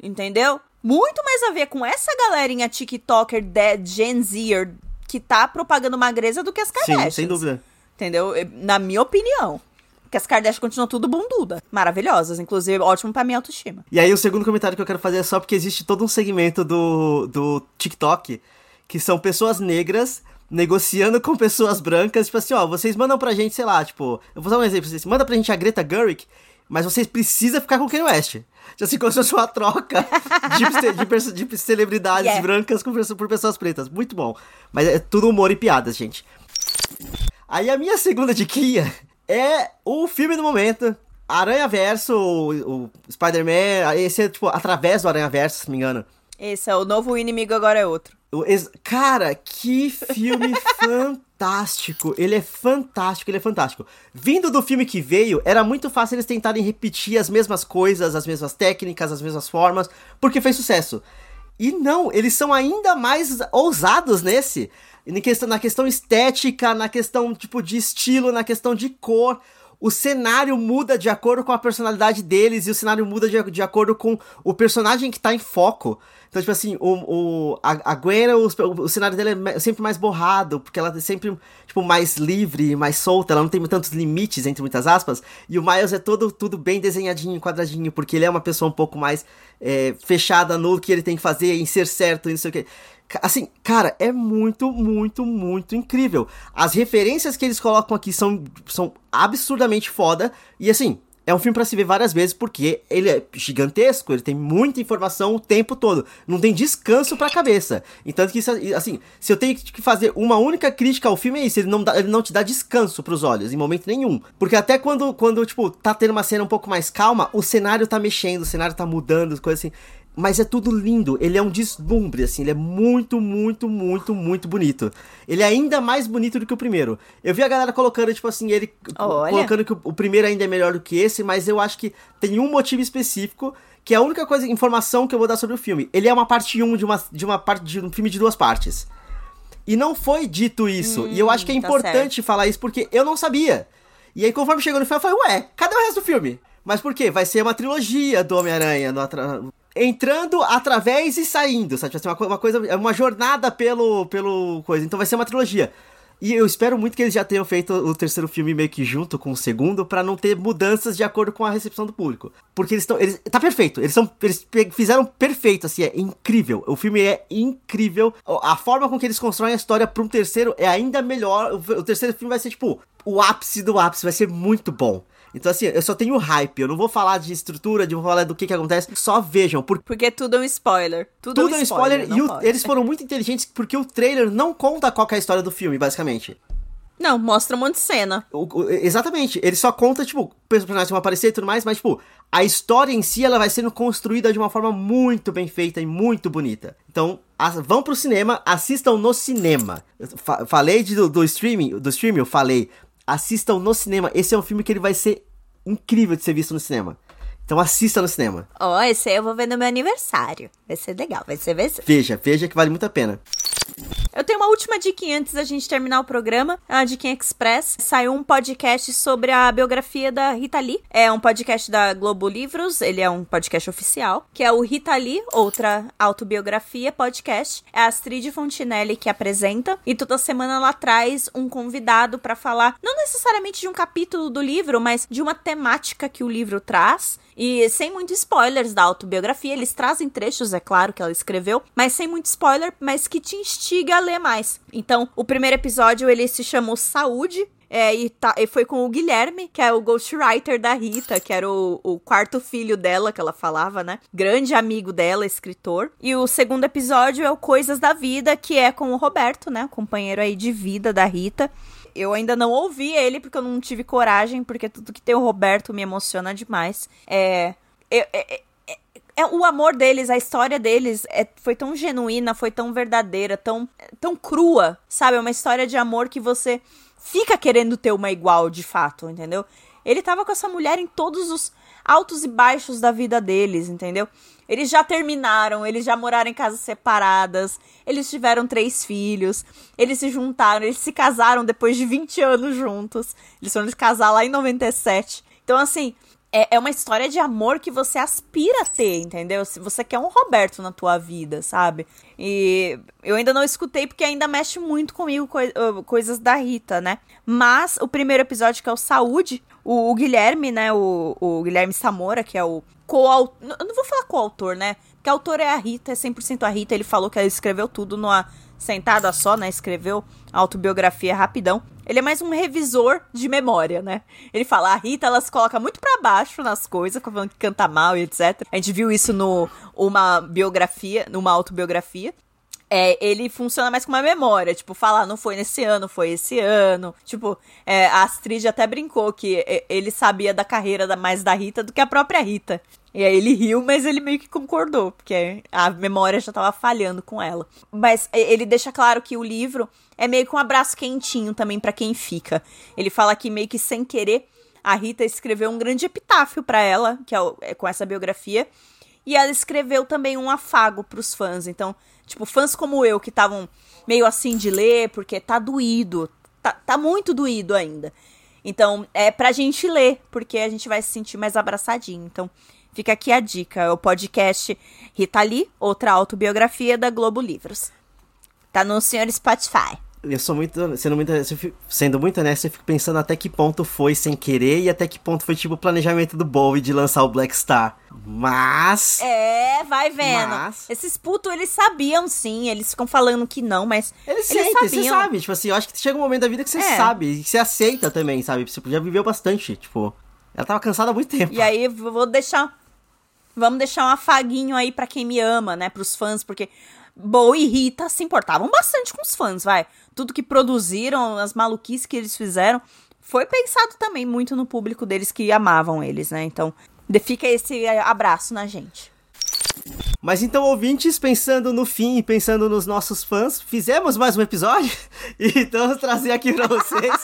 entendeu? Muito mais a ver com essa galerinha TikToker de Gen Z que tá propagando magreza do que as Kardashians. Sim, sem dúvida. Entendeu? Na minha opinião. Que as Kardashians continuam tudo bunduda. Maravilhosas, inclusive ótimo pra minha autoestima. E aí o segundo comentário que eu quero fazer é só porque existe todo um segmento do, do TikTok que são pessoas negras negociando com pessoas brancas, tipo assim, ó, vocês mandam pra gente, sei lá, tipo, eu vou dar um exemplo, vocês mandam pra gente a Greta Gerwig mas vocês precisam ficar com o Kanye West. Já assim, se fosse uma troca de, de, de celebridades yeah. brancas com, por pessoas pretas. Muito bom. Mas é tudo humor e piadas, gente. Aí a minha segunda diquinha é o filme do momento. Aranha Verso, o, o Spider-Man, esse é tipo através do Aranha Verso, se não me engano. Esse é o novo inimigo agora é outro. Cara, que filme fantástico! Ele é fantástico, ele é fantástico. Vindo do filme que veio, era muito fácil eles tentarem repetir as mesmas coisas, as mesmas técnicas, as mesmas formas, porque fez sucesso. E não, eles são ainda mais ousados nesse. Na questão, na questão estética, na questão tipo de estilo, na questão de cor o cenário muda de acordo com a personalidade deles e o cenário muda de, de acordo com o personagem que tá em foco. Então, tipo assim, o, o, a, a Gwen, o, o, cenário dela é sempre mais borrado, porque ela é sempre, tipo, mais livre, mais solta, ela não tem tantos limites, entre muitas aspas. E o Miles é todo, tudo bem desenhadinho, quadradinho, porque ele é uma pessoa um pouco mais é, fechada no que ele tem que fazer, em ser certo e não sei o que. Assim, cara, é muito, muito, muito incrível. As referências que eles colocam aqui são, são absurdamente foda. E assim, é um filme para se ver várias vezes porque ele é gigantesco, ele tem muita informação o tempo todo. Não tem descanso pra cabeça. Então, assim, se eu tenho que fazer uma única crítica ao filme é isso, ele não, dá, ele não te dá descanso pros olhos em momento nenhum. Porque até quando, quando, tipo, tá tendo uma cena um pouco mais calma, o cenário tá mexendo, o cenário tá mudando, coisas assim. Mas é tudo lindo, ele é um deslumbre, assim, ele é muito, muito, muito, muito bonito. Ele é ainda mais bonito do que o primeiro. Eu vi a galera colocando, tipo assim, ele Olha. colocando que o, primeiro ainda é melhor do que esse, mas eu acho que tem um motivo específico, que é a única coisa, informação que eu vou dar sobre o filme. Ele é uma parte 1 de uma, de uma parte de um filme de duas partes. E não foi dito isso. Hum, e eu acho que é hum, tá importante certo. falar isso porque eu não sabia. E aí, conforme chegou no filme, eu falei, ué, cadê o resto do filme? Mas por quê? Vai ser uma trilogia do Homem-Aranha entrando através e saindo, sabe? Vai ser uma, coisa, é uma jornada pelo, pelo coisa. Então vai ser uma trilogia. E eu espero muito que eles já tenham feito o terceiro filme meio que junto com o segundo, para não ter mudanças de acordo com a recepção do público. Porque eles estão. Eles, tá perfeito. Eles, são, eles fizeram perfeito, assim, é incrível. O filme é incrível. A forma com que eles constroem a história para um terceiro é ainda melhor. O terceiro filme vai ser, tipo, o ápice do ápice. Vai ser muito bom. Então, assim, eu só tenho hype. Eu não vou falar de estrutura, de falar do que que acontece. Só vejam. Por... Porque tudo é um spoiler. Tudo, tudo é um spoiler. spoiler e o, eles foram muito inteligentes porque o trailer não conta qual é a história do filme, basicamente. Não, mostra um monte de cena. O, o, exatamente. Ele só conta, tipo, personagens vão aparecer e tudo mais, mas, tipo, a história em si, ela vai sendo construída de uma forma muito bem feita e muito bonita. Então, as, vão pro cinema, assistam no cinema. Fa falei de, do, do streaming, do streaming, eu falei assistam no cinema. Esse é um filme que ele vai ser incrível de ser visto no cinema. Então assista no cinema. Ó, oh, esse aí eu vou ver no meu aniversário. Vai ser legal, vai ser... Veja, veja que vale muito a pena. Eu tenho uma última dica antes da gente terminar o programa, a Dica Express. Saiu um podcast sobre a biografia da Rita Lee. É um podcast da Globo Livros, ele é um podcast oficial, que é o Rita Lee, outra autobiografia podcast. É a Astrid Fontinelli que apresenta e toda semana ela traz um convidado para falar, não necessariamente de um capítulo do livro, mas de uma temática que o livro traz. E sem muitos spoilers da autobiografia, eles trazem trechos, é claro, que ela escreveu, mas sem muito spoiler, mas que te instiga a ler mais. Então, o primeiro episódio ele se chamou Saúde, é, e, tá, e foi com o Guilherme, que é o ghostwriter da Rita, que era o, o, quarto filho dela, que ela falava, né? Grande amigo dela, escritor. E o segundo episódio é o Coisas da Vida, que é com o Roberto, né? companheiro aí de vida da Rita. Eu ainda não ouvi ele porque eu não tive coragem, porque tudo que tem o Roberto me emociona demais. É. é, é, é, é o amor deles, a história deles é, foi tão genuína, foi tão verdadeira, tão, tão crua, sabe? É uma história de amor que você fica querendo ter uma igual de fato, entendeu? Ele tava com essa mulher em todos os altos e baixos da vida deles, entendeu? Eles já terminaram, eles já moraram em casas separadas, eles tiveram três filhos, eles se juntaram, eles se casaram depois de 20 anos juntos. Eles foram se casar lá em 97. Então, assim, é, é uma história de amor que você aspira a ter, entendeu? Se você quer um Roberto na tua vida, sabe? E eu ainda não escutei porque ainda mexe muito comigo coisas da Rita, né? Mas o primeiro episódio, que é o Saúde, o, o Guilherme, né? O, o Guilherme Samora, que é o coautor. Eu não vou falar coautor, né? Porque a autora é a Rita, é 100% a Rita. Ele falou que ela escreveu tudo numa sentada só, né? Escreveu autobiografia rapidão. Ele é mais um revisor de memória, né? Ele fala, a Rita, ela se coloca muito para baixo nas coisas, falando que canta mal e etc. A gente viu isso no uma biografia, numa autobiografia é, ele funciona mais como uma memória. Tipo, falar, não foi nesse ano, foi esse ano. Tipo, é, a Astrid até brincou que ele sabia da carreira da, mais da Rita do que a própria Rita. E aí ele riu, mas ele meio que concordou, porque a memória já tava falhando com ela. Mas ele deixa claro que o livro é meio que um abraço quentinho também para quem fica. Ele fala que meio que sem querer a Rita escreveu um grande epitáfio para ela, que é, é com essa biografia. E ela escreveu também um afago pros fãs. Então, tipo, fãs como eu que estavam meio assim de ler, porque tá doído. Tá, tá muito doído ainda. Então, é pra gente ler, porque a gente vai se sentir mais abraçadinho. Então, fica aqui a dica: é o podcast Rita Lee, outra autobiografia da Globo Livros. Tá no senhor Spotify eu sou muito. Sendo muito, sendo muito honesto, eu fico pensando até que ponto foi sem querer e até que ponto foi tipo o planejamento do Bowie de lançar o Black Star. Mas. É, vai vendo. Mas... Esses putos, eles sabiam sim, eles ficam falando que não, mas. Eles, eles sentem, sabiam. você sabe. Tipo assim, eu acho que chega um momento da vida que você é. sabe, que você aceita também, sabe? Você já viveu bastante, tipo. Ela tava cansada há muito tempo. E aí, vou deixar. Vamos deixar um afaguinho aí para quem me ama, né? Pros fãs, porque Bo e Rita se importavam bastante com os fãs, vai. Tudo que produziram, as maluquices que eles fizeram, foi pensado também muito no público deles que amavam eles, né? Então, fica esse abraço na gente. Mas então, ouvintes, pensando no fim e pensando nos nossos fãs, fizemos mais um episódio e então trazer aqui pra vocês.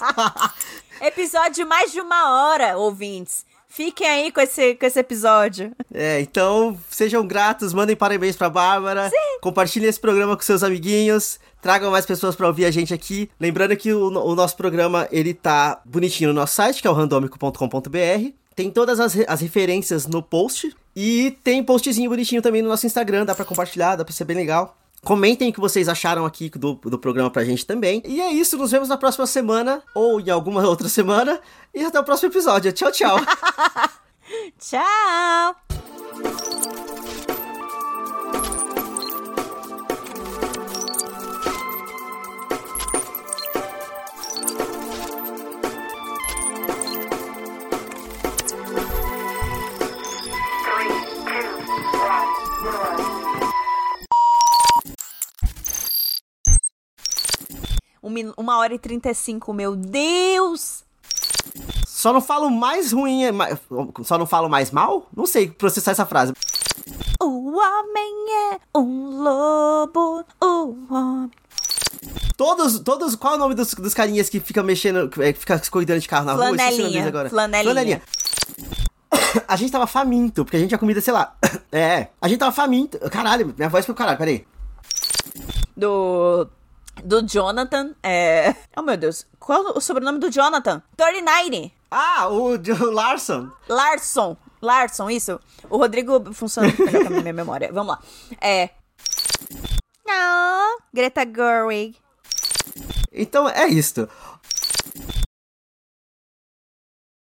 episódio de mais de uma hora, ouvintes. Fiquem aí com esse, com esse episódio. É, então sejam gratos, mandem parabéns pra Bárbara. Sim. Compartilhem esse programa com seus amiguinhos. Tragam mais pessoas para ouvir a gente aqui. Lembrando que o, o, nosso programa ele tá bonitinho no nosso site, que é o randomico.com.br. Tem todas as, as referências no post. E tem postzinho bonitinho também no nosso Instagram, dá para compartilhar, dá pra ser bem legal. Comentem o que vocês acharam aqui do, do programa pra gente também. E é isso, nos vemos na próxima semana, ou em alguma outra semana. E até o próximo episódio. Tchau, tchau. tchau. Uma hora e trinta e cinco, meu Deus! Só não falo mais ruim, é só não falo mais mal? Não sei processar essa frase. O homem é um lobo, o homem... Todos, todos, qual é o nome dos, dos carinhas que fica mexendo, que fica cuidando de carro na rua? Flanelinha, agora. Flanelinha. Flanelinha. A gente tava faminto, porque a gente tinha comida, sei lá. É, a gente tava faminto. Caralho, minha voz foi pro caralho, peraí. Do do Jonathan é. Oh meu Deus, qual é o sobrenome do Jonathan? 39. Ah, o, o Larson. Larson. Larson, isso. O Rodrigo funciona melhor com a minha memória. Vamos lá. É. Não, Greta Gerwig. Então é isto.